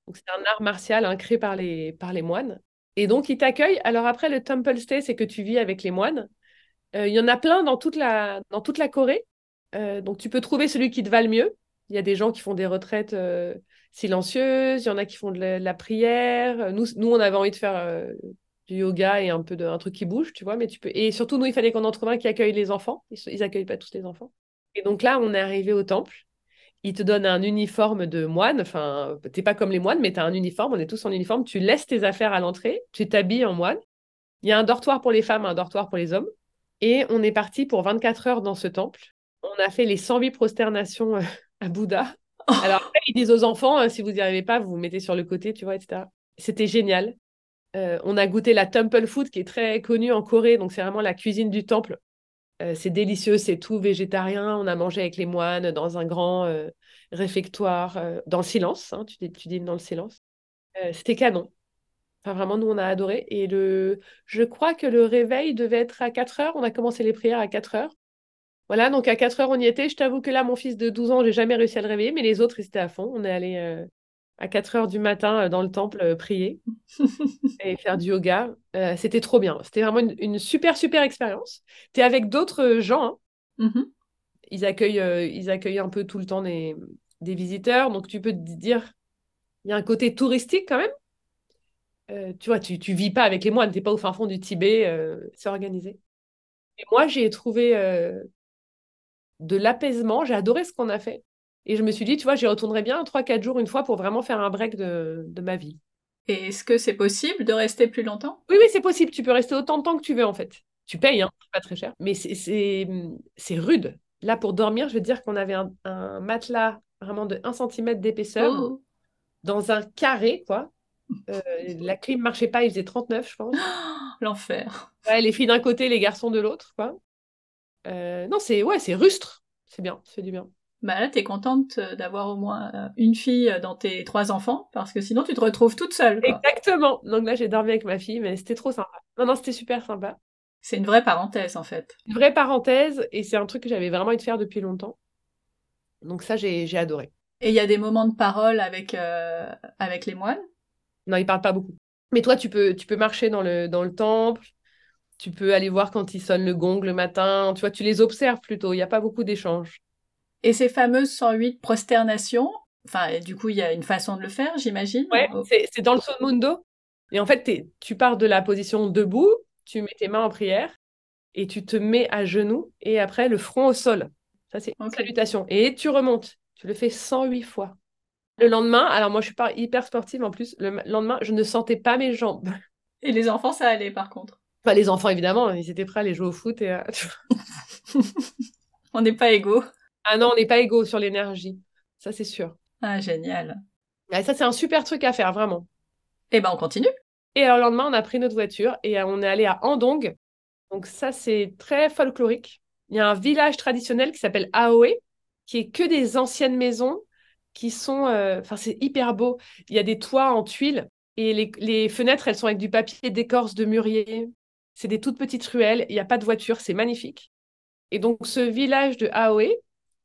Donc c'est un art martial hein, créé par les, moines. Et donc ils t'accueillent. Alors après le temple stay, c'est que tu vis avec les moines. Euh, il y en a plein dans toute la, dans toute la Corée. Euh, donc tu peux trouver celui qui te va le mieux. Il y a des gens qui font des retraites euh, silencieuses, il y en a qui font de la, prière. Nous, nous, on avait envie de faire du yoga et un peu de un truc qui bouge, tu vois. Mais tu peux. Et surtout, nous, il fallait qu'on en trouve un qui accueille les enfants. Ils, ils accueillent pas tous les enfants. Et donc là, on est arrivé au temple. Ils te donnent un uniforme de moine. Enfin, t'es pas comme les moines, mais tu as un uniforme. On est tous en uniforme. Tu laisses tes affaires à l'entrée. Tu t'habilles en moine. Il y a un dortoir pour les femmes, un dortoir pour les hommes. Et on est parti pour 24 heures dans ce temple. On a fait les 108 prosternations euh, à Bouddha. Oh. Alors après, ils disent aux enfants, euh, si vous n'y arrivez pas, vous vous mettez sur le côté, tu vois, etc. C'était génial. Euh, on a goûté la temple food qui est très connue en Corée, donc c'est vraiment la cuisine du temple. c'est délicieux, c'est tout végétarien. On a mangé avec les moines dans un grand réfectoire, dans le silence. Hein, tu, tu dînes dans le silence. C'était canon. Enfin, vraiment, nous, on a adoré. Et le... je crois que le réveil devait être à 4 heures. On a commencé les prières à 4 heures. Voilà, donc à 4 heures, on y était. Je t'avoue que là, mon fils de 12 ans, j'ai jamais réussi à le réveiller, mais les autres, ils étaient à fond. On est allé euh, à 4 heures du matin euh, dans le temple euh, prier et faire du yoga. c'était trop bien. C'était vraiment une, super, super expérience. Tu es avec d'autres gens. Hein. Mm-hmm. Ils, accueillent, ils accueillent un peu tout le temps des, des visiteurs. Donc, tu peux te dire, il y a un côté touristique quand même. tu vois, tu, tu vis pas avec les moines, tu n'es pas au fin fond du Tibet, c'est organisé. Et moi, j'ai trouvé de l'apaisement. J'ai adoré ce qu'on a fait. Et je me suis dit, tu vois, j'y retournerai bien 3-4 jours une fois pour vraiment faire un break de, ma vie. Et est-ce que c'est possible de rester plus longtemps? Oui, oui, c'est possible. Tu peux rester autant de temps que tu veux, en fait. Tu payes, hein, pas très cher. Mais c'est rude. Là, pour dormir, je veux dire qu'on avait un, matelas vraiment de 1 cm d'épaisseur oh. dans un carré, quoi. Euh, la clim marchait pas, il faisait 39, je pense. L'enfer. Ouais, les filles d'un côté, les garçons de l'autre, quoi. Euh, non, c'est ouais, c'est rustre. C'est bien, c'est du bien. Bah là, t'es contente euh, d'avoir au moins euh, une fille dans tes trois enfants, parce que sinon tu te retrouves toute seule. Exactement. Donc là, j'ai dormi avec ma fille, mais c'était trop sympa. Non, non, c'était super sympa. C'est une vraie parenthèse, en fait. Une vraie parenthèse, et c'est un truc que j'avais vraiment envie de faire depuis longtemps. Donc ça, j'ai adoré. Et il y a des moments de parole avec, avec les moines? Non, ils parlent pas beaucoup. Mais toi, tu peux, tu peux marcher dans le, dans le temple, tu peux aller voir quand ils sonnent le gong le matin. Tu vois, tu les observes plutôt. Il n'y a pas beaucoup d'échanges. Et ces fameuses 108 prosternations, enfin, du coup, il y a une façon de le faire, j'imagine? Ouais, c'est dans le son mundo. Et en fait, tu pars de la position debout, tu mets tes mains en prière et tu te mets à genoux et après le front au sol. Ça, c'est une salutation. Et tu remontes. Tu le fais 108 fois. Le lendemain, alors moi, je suis pas hyper sportive en plus. Le lendemain, je ne sentais pas mes jambes. Et les enfants, ça allait par contre? Pas les enfants, évidemment, ils étaient prêts à aller jouer au foot. Et, on n'est pas égaux. Ah non, on n'est pas égaux sur l'énergie. Ça, c'est sûr. Ah, génial. ça, c'est un super truc à faire, vraiment. Eh ben, on continue. Et alors, le lendemain, on a pris notre voiture et on est allé à Andong. Donc, ça, c'est très folklorique. Il y a un village traditionnel qui s'appelle Aoe, qui est que des anciennes maisons qui sont. Euh, enfin, c'est hyper beau. Il y a des toits en tuiles et les, les, fenêtres, elles sont avec du papier d'écorce de mûrier. C'est des toutes petites ruelles, il n'y a pas de voiture, c'est magnifique. Et donc ce village de Aoe,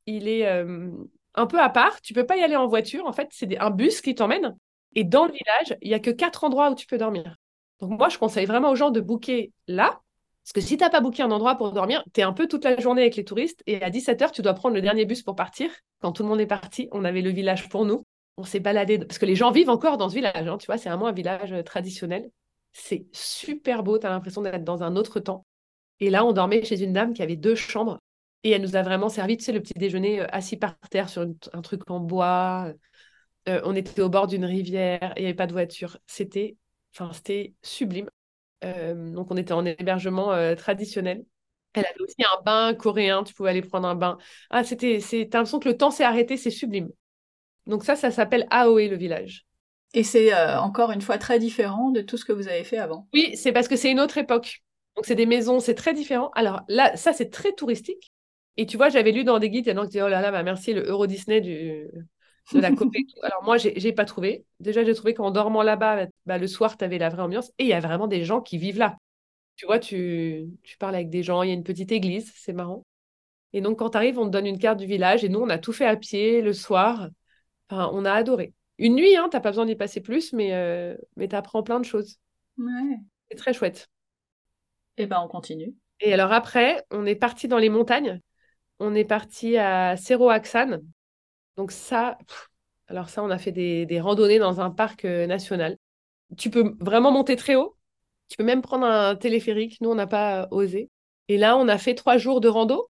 il est euh, un peu à part. Tu peux pas y aller en voiture. En fait, c'est un bus qui t'emmène. Et dans le village, il y a que quatre endroits où tu peux dormir. Donc moi, je conseille vraiment aux gens de booker là. Parce que si tu n'as pas booké un endroit pour dormir, tu es un peu toute la journée avec les touristes. Et à 17h, tu dois prendre le dernier bus pour partir. Quand tout le monde est parti, on avait le village pour nous. On s'est baladé. Parce que les gens vivent encore dans ce village. Hein, tu vois, c'est vraiment un village traditionnel. C'est super beau, tu as l'impression d'être dans un autre temps. Et là, on dormait chez une dame qui avait deux chambres. Et elle nous a vraiment servi, tu sais, le petit déjeuner euh, assis par terre sur un truc en bois. Euh, on était au bord d'une rivière, il n'y avait pas de voiture. C'était sublime. Euh, donc, on était en hébergement traditionnel. Elle avait aussi un bain coréen, tu pouvais aller prendre un bain. Ah, c'était, c'est, t'as l'impression que le temps s'est arrêté, c'est sublime. Donc ça, ça s'appelle Aoe, le village. Et c'est euh, encore une fois très différent de tout ce que vous avez fait avant. Oui, c'est parce que c'est une autre époque. Donc c'est des maisons, c'est très différent. Alors là, ça c'est très touristique. Et tu vois, j'avais lu dans des guides, il y a des gens qui disaient, oh là là, bah merci, le Euro Disney du, de la Corée. Alors moi, j'ai pas trouvé. Déjà, j'ai trouvé qu'en dormant là-bas, bah, le soir, tu avais la vraie ambiance. Et il y a vraiment des gens qui vivent là. Tu vois, tu, parles avec des gens, il y a une petite église, c'est marrant. Et donc, quand tu arrives, on te donne une carte du village. Et nous, on a tout fait à pied le soir. On a adoré. Une nuit, hein, t'as pas besoin d'y passer plus, mais, euh, mais tu apprends plein de choses. Ouais. C'est très chouette. Et eh ben, on continue. Et alors après, on est parti dans les montagnes. On est parti à Cerro Axan. Donc ça, alors ça, on a fait des, des randonnées dans un parc euh, national. Tu peux vraiment monter très haut. Tu peux même prendre un téléphérique. Nous, on n'a pas osé. Et là, on a fait trois jours de rando.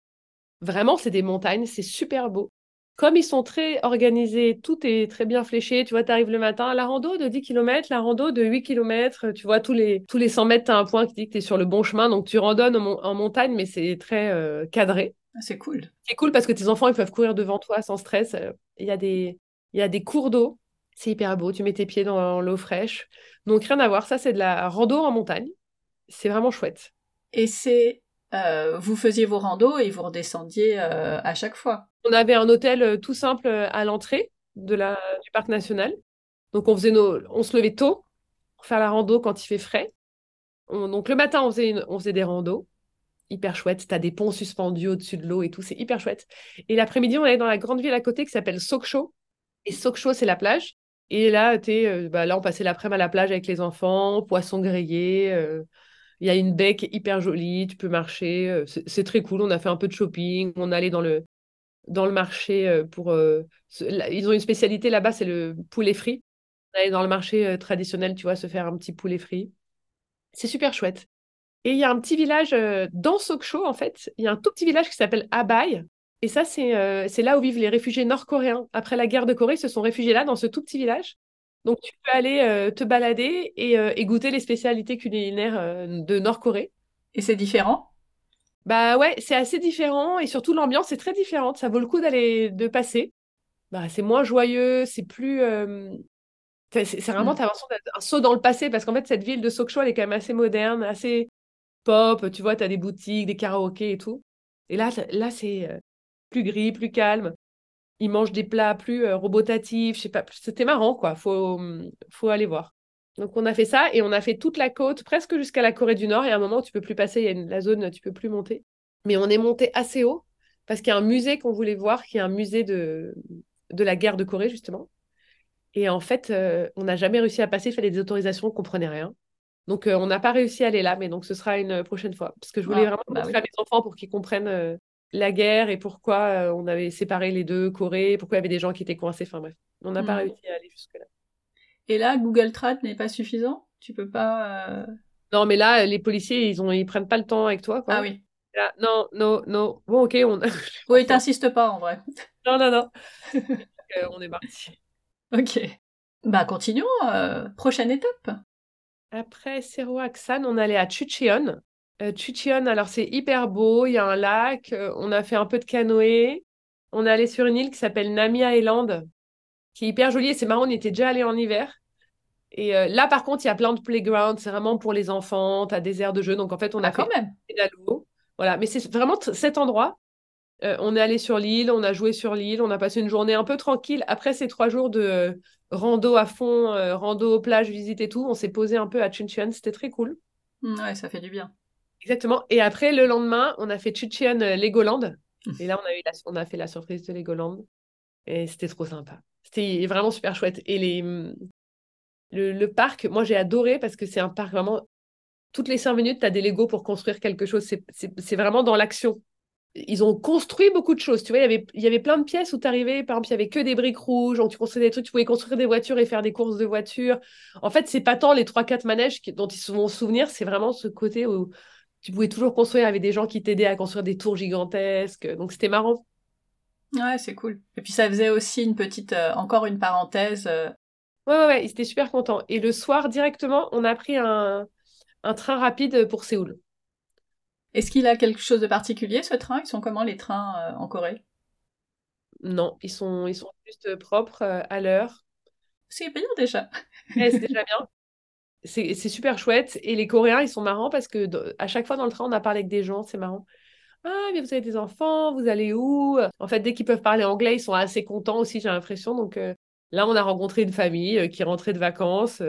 Vraiment, c'est des montagnes, c'est super beau. Comme ils sont très organisés, tout est très bien fléché. Tu vois, tu arrives le matin, la rando de 10 km, la rando de 8 km. Tu vois, tous les, tous les 100 mètres, tu as un point qui dit que tu es sur le bon chemin. Donc, tu randonnes en, montagne, mais c'est très euh, cadré. Ah, c'est cool. C'est cool parce que tes enfants, ils peuvent courir devant toi sans stress. Il y a des, il y a des cours d'eau. C'est hyper beau. Tu mets tes pieds dans l'eau fraîche. Donc, rien à voir. Ça, c'est de la rando en montagne. C'est vraiment chouette. Et c'est euh, vous faisiez vos randos et vous redescendiez euh, à chaque fois. On avait un hôtel euh, tout simple à l'entrée du parc national. Donc on, faisait nos, on se levait tôt pour faire la rando quand il fait frais. donc le matin, on faisait, on des randos. Hyper chouette. Tu as des ponts suspendus au-dessus de l'eau et tout. C'est hyper chouette. Et l'après-midi, on allait dans la grande ville à côté qui s'appelle Sokcho. Et Sokcho, c'est la plage. Et là, es, bah, là, on passait l'après-midi à la plage avec les enfants, poissons grillés. Il y a une baie qui est hyper jolie, tu peux marcher, euh, c'est très cool. On a fait un peu de shopping, on allait dans le, dans le marché euh, pour. Euh, ils ont une spécialité là-bas, c'est le poulet frit. On allait dans le marché traditionnel, tu vois, se faire un petit poulet frit. C'est super chouette. Et il y a un petit village dans Sokcho, en fait. Il y a un tout petit village qui s'appelle Abai. Et ça, c'est c'est là où vivent les réfugiés nord-coréens. Après la guerre de Corée, ils se sont réfugiés là, dans ce tout petit village. Donc, tu peux aller euh, te balader euh, et, goûter les spécialités culinaires euh, de Nord-Corée. Et c'est différent? Bah ouais, c'est assez différent et surtout l'ambiance est très différente. Ça vaut le coup d'aller de passer. Bah, c'est moins joyeux, c'est plus. C'est vraiment, mmh. un saut dans le passé parce qu'en fait, cette ville de Sokcho, elle est quand même assez moderne, assez pop. Tu vois, tu as des boutiques, des karaokés et tout. Et là, là c'est plus gris, plus calme ils mangent des plats plus euh, robotatifs, je sais pas, c'était marrant quoi, faut, hum, faut aller voir. Donc on a fait ça et on a fait toute la côte, presque jusqu'à la Corée du Nord, et à un moment tu peux plus passer, il y a la zone, tu peux plus monter. Mais on est monté assez haut parce qu'il y a un musée qu'on voulait voir, qui est un musée de, de la guerre de Corée justement. Et en fait, euh, on n'a jamais réussi à passer, il fallait des autorisations, on comprenait rien. Donc euh, on n'a pas réussi à aller là, mais donc ce sera une prochaine fois. Parce que je voulais ah, vraiment bah montrer à mes enfants pour qu'ils comprennent la guerre et pourquoi euh, on avait séparé les deux Corées, pourquoi il y avait des gens qui étaient coincés. Enfin bref, on n'a pas hmm. réussi à aller jusque-là. Et là, Google Trad n'est pas suffisant? Tu peux pas. Euh, non, mais là, les policiers, ils ont, ils prennent pas le temps avec toi. Quoi. Ah oui. non, non, non. Bon, ok, on. oui, t'insistes pas en vrai. non, non, non. Euh, on est parti. Ok. Bah, continuons. prochaine étape. Après Aksan, on allait à Chucheon. Euh, alors c'est hyper beau, il y a un lac, euh, on a fait un peu de canoë, on est allé sur une île qui s'appelle Namia Island, qui est hyper jolie, et c'est marrant, on était déjà allé en hiver. Et euh, là, par contre, il y a plein de playgrounds, c'est vraiment pour les enfants, tu as des aires de jeu, donc en fait, on a ah, fait quand même. Voilà, mais c'est vraiment cet endroit. on est allé sur l'île, on a joué sur l'île, on a passé une journée un peu tranquille. Après ces trois jours de rando à fond, rando plage, visite et tout, on s'est posé un peu à Chuncheon, c'était très cool. Mmh, ouais, ça fait du bien. Exactement. Et après, le lendemain, on a fait Chuchian euh, Legoland. Et là, on a, eu on a fait la surprise de Legoland. Et c'était trop sympa. C'était vraiment super chouette. Et les, mm, le, parc, moi, j'ai adoré parce que c'est un parc vraiment. Toutes les cinq minutes, tu as des Legos pour construire quelque chose. C'est vraiment dans l'action. Ils ont construit beaucoup de choses. Tu vois, il y avait, il y avait plein de pièces où tu arrivais, par exemple, il y avait que des briques rouges, tu construisais des trucs, tu pouvais construire des voitures et faire des courses de voitures. En fait, c'est pas tant les 3-4 manèges dont ils se vont souvenir, c'est vraiment ce côté où tu pouvais toujours construire avec des gens qui t'aidaient à construire des tours gigantesques. Donc c'était marrant. Ouais, c'est cool. Et puis ça faisait aussi une petite, euh, encore une parenthèse. Euh. Ouais, ouais, ouais, ils étaient super contents. Et le soir, directement, on a pris un, un train rapide pour Séoul. Est-ce qu'il a quelque chose de particulier ce train? Ils sont comment les trains euh, en Corée? Non, ils sont, ils sont juste propres à l'heure. C'est bien déjà. c'est déjà bien. C'est super chouette. Et les Coréens, ils sont marrants parce que à chaque fois dans le train, on a parlé avec des gens, c'est marrant. Ah, mais vous avez des enfants, vous allez où? En fait, dès qu'ils peuvent parler anglais, ils sont assez contents aussi, j'ai l'impression. Donc euh, là, on a rencontré une famille qui rentrait de vacances,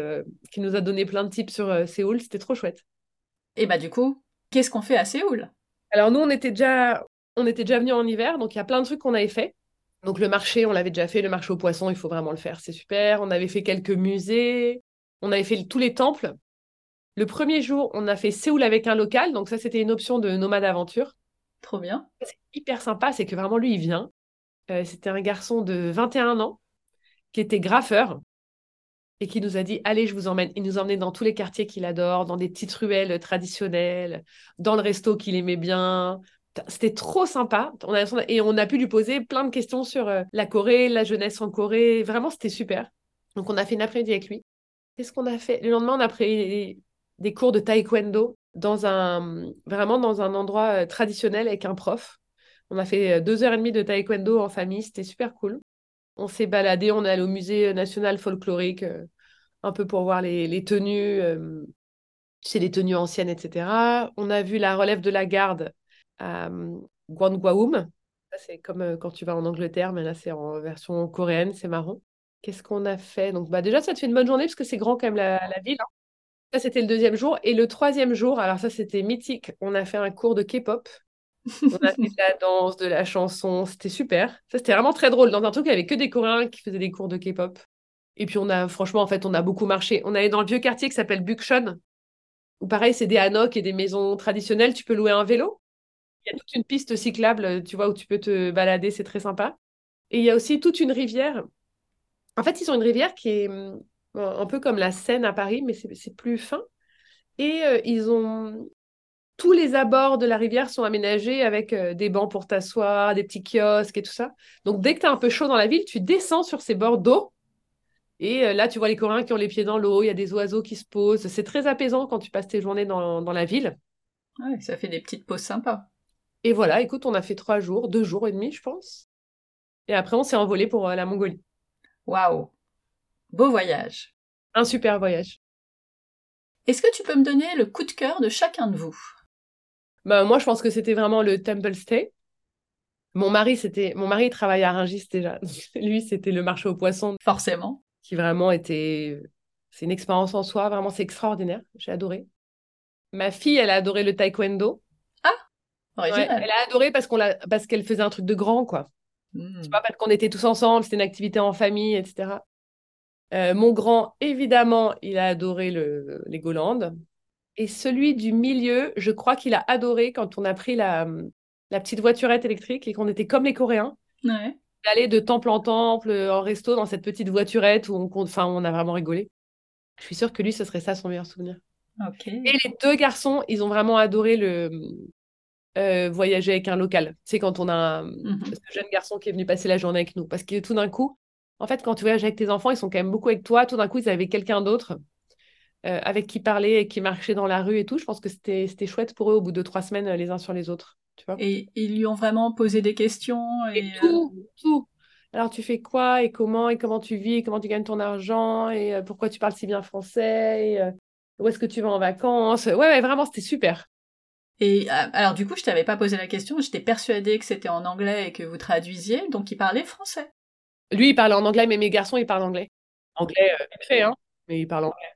qui nous a donné plein de tips sur Séoul. C'était trop chouette. Et bah du coup, qu'est-ce qu'on fait à Séoul? Alors nous, on était déjà, on était déjà venus en hiver, donc il y a plein de trucs qu'on avait fait. Donc le marché, on l'avait déjà fait, le marché aux poissons, il faut vraiment le faire, c'est super. On avait fait quelques musées, on avait fait tous les temples. Le premier jour, on a fait Séoul avec un local, donc ça c'était une option de nomade aventure. Trop bien. C'est hyper sympa, c'est que vraiment lui, il vient. Euh, c'était un garçon de 21 ans qui était graffeur et qui nous a dit allez je vous emmène il nous emmenait dans tous les quartiers qu'il adore dans des petites ruelles traditionnelles dans le resto qu'il aimait bien c'était trop sympa on a, et on a pu lui poser plein de questions sur euh, la Corée la jeunesse en Corée vraiment c'était super donc on a fait une après-midi avec lui qu'est-ce qu'on a fait? Le lendemain on a pris des cours de taekwondo dans un vraiment dans un endroit euh, traditionnel avec un prof on a fait euh, deux heures et demie de taekwondo en famille c'était super cool on s'est baladé, on est allé au musée national folklorique, euh, un peu pour voir les, tenues, c'est les tenues anciennes, etc. On a vu la relève de la garde à Gwangwaum. C'est comme quand tu vas en Angleterre, mais là c'est en version coréenne, c'est marrant. Qu'est-ce qu'on a fait? Donc bah déjà ça te fait une bonne journée parce que c'est grand quand même la, ville. Hein. Ça c'était le deuxième jour et le troisième jour, alors ça c'était mythique. On a fait un cours de K-pop on a fait de la danse, de la chanson, c'était super. Ça, c'était vraiment très drôle. Dans un truc, il n'y avait que des Coréens qui faisaient des cours de K-pop. Et puis, on a, franchement, en fait, on a beaucoup marché. On allait dans le vieux quartier qui s'appelle Bukchon, où pareil, c'est des hanoks et des maisons traditionnelles. Tu peux louer un vélo. Il y a toute une piste cyclable, tu vois, où tu peux te balader, c'est très sympa. Et il y a aussi toute une rivière. En fait, ils ont une rivière qui est hum, un peu comme la Seine à Paris, mais c'est plus fin. Et euh, ils ont tous les abords de la rivière sont aménagés avec euh, des bancs pour t'asseoir, des petits kiosques et tout ça. Donc dès que tu as un peu chaud dans la ville, tu descends sur ces bords d'eau. Et euh, là, tu vois les Coréens qui ont les pieds dans l'eau, il y a des oiseaux qui se posent. C'est très apaisant quand tu passes tes journées dans, la ville. Ouais, ça fait des petites pauses sympas. Et voilà, écoute, on a fait trois jours, deux jours et demi, je pense. Et après, on s'est envolé pour euh, la Mongolie. Waouh Beau voyage. Un super voyage. Est-ce que tu peux me donner le coup de cœur de chacun de vous? Bah, moi, je pense que c'était vraiment le Temple Stay. Mon mari, c'était mon mari travaillait à Rungis déjà. Lui, c'était le marché aux poissons. Forcément. Qui vraiment était. C'est une expérience en soi. Vraiment, c'est extraordinaire. J'ai adoré. Ma fille, elle a adoré le taekwondo. Ah, original. elle a adoré parce qu'on l'a, parce qu'elle faisait un truc de grand, quoi. Hmm. Tu vois, parce qu'on était tous ensemble, c'était une activité en famille, etc. Euh, mon grand, évidemment, il a adoré le Legoland. Et celui du milieu, je crois qu'il a adoré quand on a pris la, la petite voiturette électrique et qu'on était comme les Coréens. Ouais. D'aller de temple en temple, en resto, dans cette petite voiturette où on, enfin, on a vraiment rigolé. Je suis sûre que lui, ce serait ça son meilleur souvenir. Et les deux garçons, ils ont vraiment adoré le euh, voyager avec un local. Tu sais, quand on a un mhm. jeune garçon qui est venu passer la journée avec nous. Parce que tout d'un coup, en fait, quand tu voyages avec tes enfants, ils sont quand même beaucoup avec toi. Tout d'un coup, ils avaient quelqu'un d'autre euh, avec qui parler et qui marchait dans la rue et tout. Je pense que c'était chouette pour eux au bout de trois semaines, euh, les uns sur les autres. Tu vois et ils lui ont vraiment posé des questions et, tout, euh, tout. Alors tu fais quoi et comment et comment tu vis et comment tu gagnes ton argent et pourquoi tu parles si bien français et où est-ce que tu vas en vacances? Ouais, ouais, vraiment, c'était super. Et alors du coup, je t'avais pas posé la question, j'étais persuadée que c'était en anglais et que vous traduisiez, donc il parlait français. Lui, il parlait en anglais, mais mes garçons, ils parlent anglais. Anglais, vite fait, hein, mais ils parlent anglais.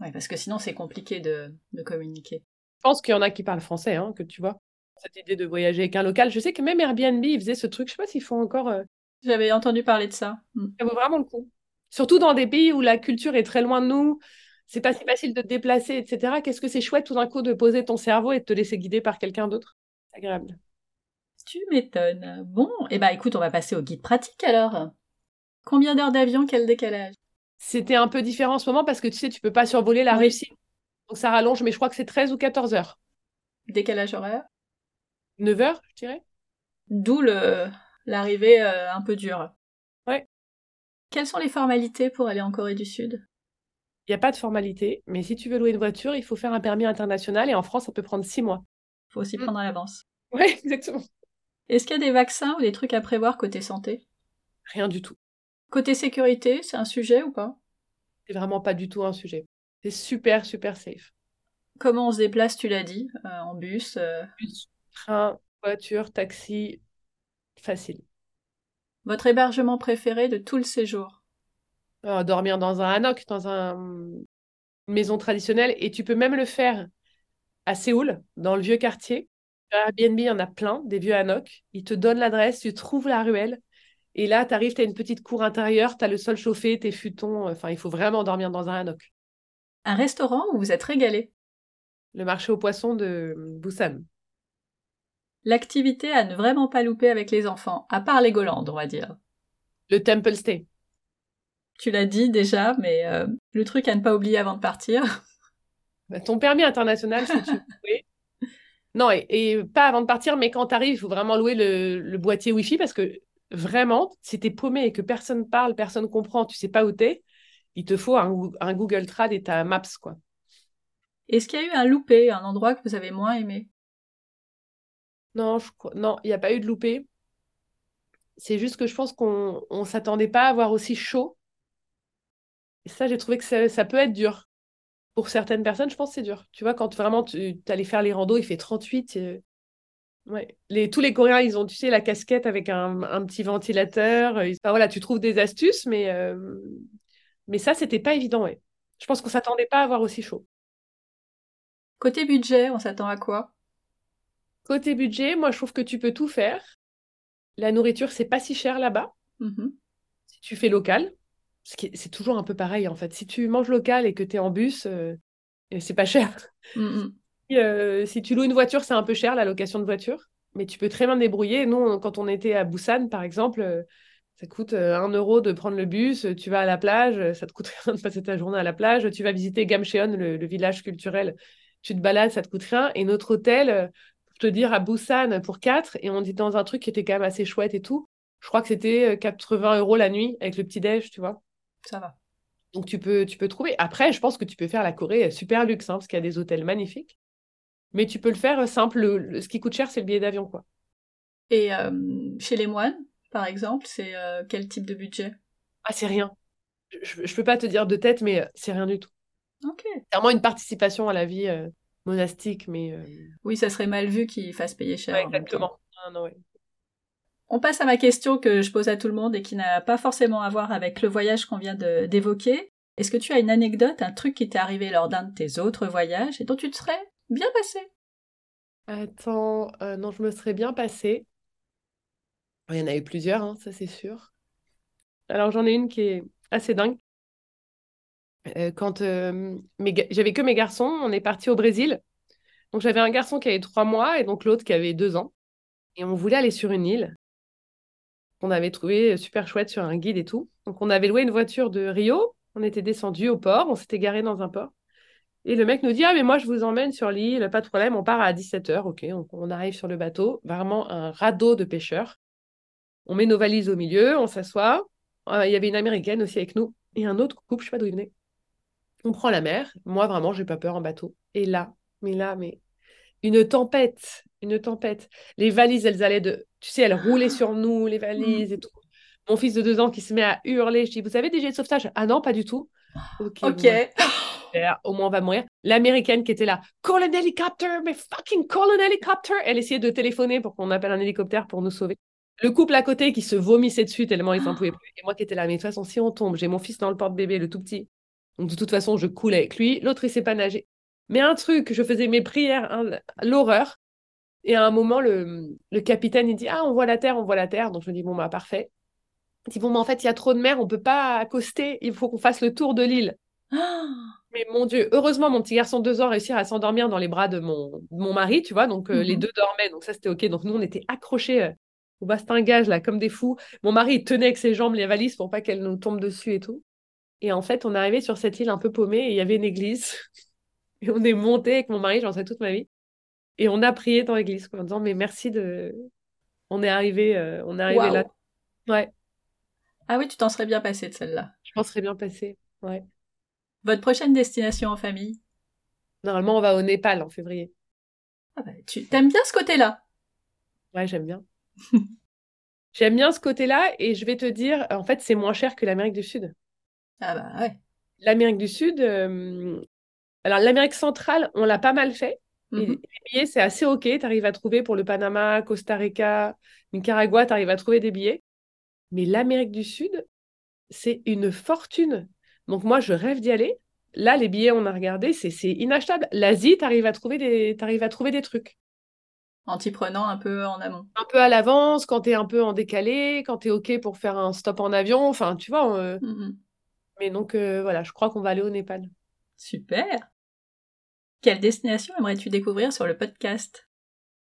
Oui, parce que sinon c'est compliqué de, communiquer. Je pense qu'il y en a qui parlent français, hein, que tu vois. Cette idée de voyager avec un local. Je sais que même Airbnb, ils faisaient ce truc. Je sais pas s'ils font encore. Euh, J'avais entendu parler de ça. Hmm. Ça vaut vraiment le coup. Surtout dans des pays où la culture est très loin de nous, c'est pas si facile de te déplacer, etc. Qu'est-ce que c'est chouette tout d'un coup de poser ton cerveau et de te laisser guider par quelqu'un d'autre? C'est agréable. Tu m'étonnes. Bon, et eh ben écoute, on va passer au guide pratique alors. Combien d'heures d'avion, quel décalage? C'était un peu différent en ce moment parce que tu sais, tu peux pas survoler la Russie. Donc ça rallonge, mais je crois que c'est 13 ou 14 heures. Décalage horaire? 9 heures, je dirais. D'où le... l'arrivée euh, un peu dure. Ouais. Quelles sont les formalités pour aller en Corée du Sud? Il n'y a pas de formalité, mais si tu veux louer une voiture, il faut faire un permis international et en France, ça peut prendre 6 mois. Faut aussi Mm. prendre à l'avance. Ouais, exactement. Est-ce qu'il y a des vaccins ou des trucs à prévoir côté santé? Rien du tout. Côté sécurité, c'est un sujet ou pas? C'est vraiment pas du tout un sujet. C'est super, super safe. Comment on se déplace, tu l'as dit euh, En bus euh, Bus, train, voiture, taxi, facile. Votre hébergement préféré de tout le séjour? Euh, dormir dans un hanok, dans un- une maison traditionnelle. Et tu peux même le faire à Séoul, dans le vieux quartier. Airbnb, il y en a plein, des vieux hanoks. Ils te donnent l'adresse, tu trouves la ruelle. Et là, tu arrives, tu as une petite cour intérieure, tu as le sol chauffé, tes futons. Enfin, il faut vraiment dormir dans un hanok. Un restaurant où vous êtes régalé Le marché aux poissons de Busan. L'activité à ne vraiment pas louper avec les enfants, à part les Golandes, on va dire. Le Temple Stay. Tu l'as dit déjà, mais euh, le truc à ne pas oublier avant de partir. Bah, Ton permis international, si tu veux. Non, et, et pas avant de partir, mais quand tu arrives, il faut vraiment louer le, le boîtier Wi-Fi parce que vraiment, si t'es paumé et que personne parle, personne comprend, tu sais pas où t'es, il te faut un, Goo- un Google Trad et ta Maps, quoi. Est-ce qu'il y a eu un loupé, un endroit que vous avez moins aimé? Non, je crois- non, il n'y a pas eu de loupé. C'est juste que je pense qu'on on s'attendait pas à avoir aussi chaud. Et ça, j'ai trouvé que ça, ça peut être dur. Pour certaines personnes, je pense que c'est dur. Tu vois, quand vraiment tu allais faire les randos, il fait 38. euh, Ouais. Les, tous les Coréens, ils ont, tu sais, la casquette avec un, un petit ventilateur. euh, Enfin, voilà, tu trouves des astuces, mais, euh, mais ça, c'était pas évident, ouais. Je pense qu'on s'attendait pas à avoir aussi chaud. Côté budget, on s'attend à quoi? Côté budget, moi, je trouve que tu peux tout faire. La nourriture, c'est pas si cher là-bas. Mhm. Si tu fais local, c'est toujours un peu pareil, en fait. Si tu manges local et que tu es en bus, euh, c'est pas cher. Si, euh, si tu loues une voiture, c'est un peu cher, la location de voiture. Mais tu peux très bien te débrouiller. Nous, on- quand on était à Busan, par exemple, euh, ça coûte euh, 1 euro de prendre le bus. Tu vas à la plage, ça te coûte rien de passer ta journée à la plage. Tu vas visiter Gamcheon, le, le village culturel. Tu te balades, ça te coûte rien. Et notre hôtel, pour te dire, à Busan pour 4, et on était dans un truc qui était quand même assez chouette et tout. Je crois que c'était euh, 80 euros la nuit avec le petit-déj, tu vois. Ça va. Donc tu peux, tu peux trouver. Après, je pense que tu peux faire la Corée super luxe, hein, parce qu'il y a des hôtels magnifiques. Mais tu peux le faire euh, simple. Le- ce qui coûte cher, c'est le billet d'avion, quoi. Et euh, chez les moines, par exemple, c'est euh, quel type de budget? Ah, c'est rien. Je, je, je peux pas te dire de tête, mais c'est rien du tout. Ok. C'est vraiment une participation à la vie euh, monastique, mais Oui, ça serait mal vu qu'ils fassent payer cher. ouais, exactement. Ah, non, ouais. On passe à ma question que je pose à tout le monde et qui n'a pas forcément à voir avec le voyage qu'on vient d'évoquer. Est-ce que tu as une anecdote, un truc qui t'est arrivé lors d'un de tes autres voyages et dont tu te serais bien passé? Attends, euh, non, je me serais bien passée. Il y en a eu plusieurs, hein, ça c'est sûr. Alors j'en ai une qui est assez dingue. Euh, quand euh, j'avais que mes garçons, on est parti au Brésil. Donc j'avais un garçon qui avait trois mois et donc l'autre qui avait deux ans. Et on voulait aller sur une île qu'on avait trouvé super chouette sur un guide et tout. Donc on avait loué une voiture de Rio, on était descendu au port, on s'était garé dans un port. Et le mec nous dit, ah mais moi je vous emmène sur l'île, pas de problème, on part à 17h, ok, on, on arrive sur le bateau, vraiment un radeau de pêcheurs. On met nos valises au milieu, on s'assoit. Euh, Il y avait une américaine aussi avec nous et un autre couple, je sais pas d'où il venait. On prend la mer. Moi, vraiment, j'ai pas peur en bateau. Et là, mais là, mais une tempête, une tempête. Les valises, elles allaient de, tu sais, elles roulaient sur nous, les valises et tout. Mon fils de deux ans qui se met à hurler. Je dis, vous avez des jets de sauvetage? Ah non, pas du tout. Ok. bon, Ok. super, au moins on va mourir. L'américaine qui était là, call an helicopter, mais fucking call an helicopter. Elle essayait de téléphoner pour qu'on appelle un hélicoptère pour nous sauver. Le couple à côté qui se vomissait dessus tellement ils en pouvaient plus. Et moi qui étais là, mais de toute façon, si on tombe, j'ai mon fils dans le porte-bébé, le tout petit. Donc de toute façon, je coule avec lui. L'autre, il sait pas nager. Mais un truc, je faisais mes prières, hein, l'horreur. Et à un moment, le, le capitaine, il dit, ah, on voit la terre, on voit la terre. Donc je me dis, bon, bah parfait. Il dit, bon, mais en fait, il y a trop de mer, on peut pas accoster, il faut qu'on fasse le tour de l'île. Mais mon Dieu, heureusement, mon petit garçon de deux ans réussir à s'endormir dans les bras de mon, de mon mari, tu vois. Donc, euh, les Mhm. deux dormaient, donc ça, c'était OK. Donc, nous, on était accrochés euh, au bastingage, là, comme des fous. Mon mari, il tenait avec ses jambes les valises pour pas qu'elles nous tombent dessus et tout. Et en fait, on est arrivé sur cette île un peu paumée et il y avait une église. Et on est monté avec mon mari, j'en sais toute ma vie. Et on a prié dans l'église, en disant, mais merci de. On est arrivé, euh, on est arrivé là. Ouais, Ah oui, tu t'en serais bien passé de celle-là. je pense serait bien passé. Ouais. Votre prochaine destination en famille? Normalement, on va au Népal en février. Ah bah, tu t'aimes bien ce côté-là? Ouais, j'aime bien. j'aime bien ce côté-là et je vais te dire, en fait, c'est moins cher que l'Amérique du Sud. Ah bah ouais. L'Amérique du Sud, euh, alors l'Amérique centrale, on l'a pas mal fait. Et Mhm. les billets, c'est assez OK. Tu arrives à trouver pour le Panama, Costa Rica, Nicaragua, tu arrives à trouver des billets. Mais l'Amérique du Sud, c'est une fortune. Donc moi, je rêve d'y aller. Là, les billets, on a regardé, c'est inachetable. L'Asie, tu arrives à trouver des, t'arrives à trouver des trucs. En t'y prenant un peu en amont. Un peu à l'avance, quand tu es un peu en décalé, quand tu es OK pour faire un stop en avion. Enfin, tu vois. euh, Mhm. Mais donc, euh, voilà, je crois qu'on va aller au Népal. Super. Quelle destination aimerais-tu découvrir sur le podcast?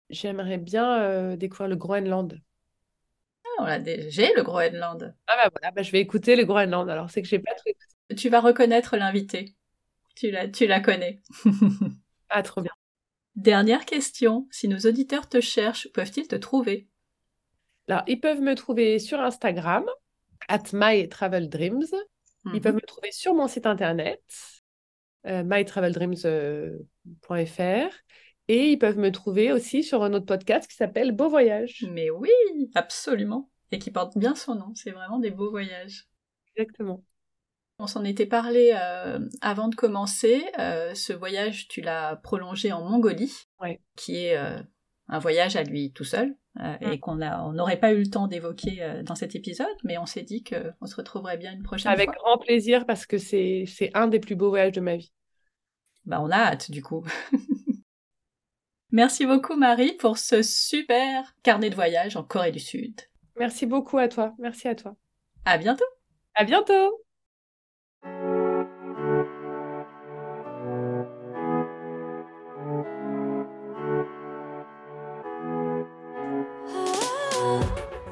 J'aimerais bien euh, découvrir le Groenland. Ah, J'ai le Groenland. Ah bah voilà, bah, je vais écouter le Groenland. Alors, c'est que j'ai pas tout écouté. Tu vas reconnaître l'invité. Tu la, tu la connais. Ah, trop bien. Dernière question. Si nos auditeurs te cherchent, peuvent-ils te trouver? Alors, ils peuvent me trouver sur Instagram, at mytraveldreams. Ils Mhm. peuvent me trouver sur mon site internet, euh, mytraveldreams.fr. Et ils peuvent me trouver aussi sur un autre podcast qui s'appelle Beau Voyage. Mais oui, absolument. Et qui porte bien son nom. C'est vraiment des beaux voyages. Exactement. On s'en était parlé euh, avant de commencer. Euh, ce voyage, tu l'as prolongé en Mongolie, Ouais. qui est euh, un voyage à lui tout seul, euh, et qu'on a, on n'aurait pas eu le temps d'évoquer euh, dans cet épisode, mais on s'est dit qu'on se retrouverait bien une prochaine Avec fois. grand plaisir parce que c'est c'est un des plus beaux voyages de ma vie. Bah, on a hâte du coup. Merci beaucoup Marie pour ce super carnet de voyage en Corée du Sud. Merci beaucoup à toi. Merci à toi. À bientôt. À bientôt!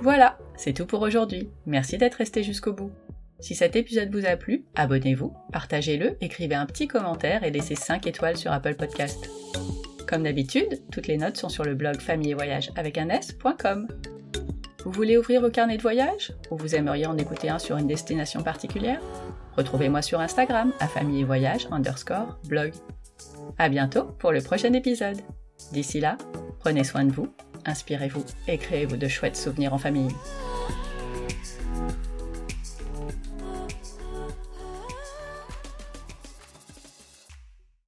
Voilà, c'est tout pour aujourd'hui. Merci d'être resté jusqu'au bout. Si cet épisode vous a plu, abonnez-vous, partagez-le, écrivez un petit commentaire et laissez 5 étoiles sur Apple Podcast. Comme d'habitude, toutes les notes sont sur le blog famille et voyage avec un s.com. Vous voulez ouvrir vos carnets de voyage? Ou vous aimeriez en écouter un sur une destination particulière? Retrouvez-moi sur Instagram à famille et voyage underscore blog. À bientôt pour le prochain épisode. D'ici là, prenez soin de vous, inspirez-vous et créez-vous de chouettes souvenirs en famille.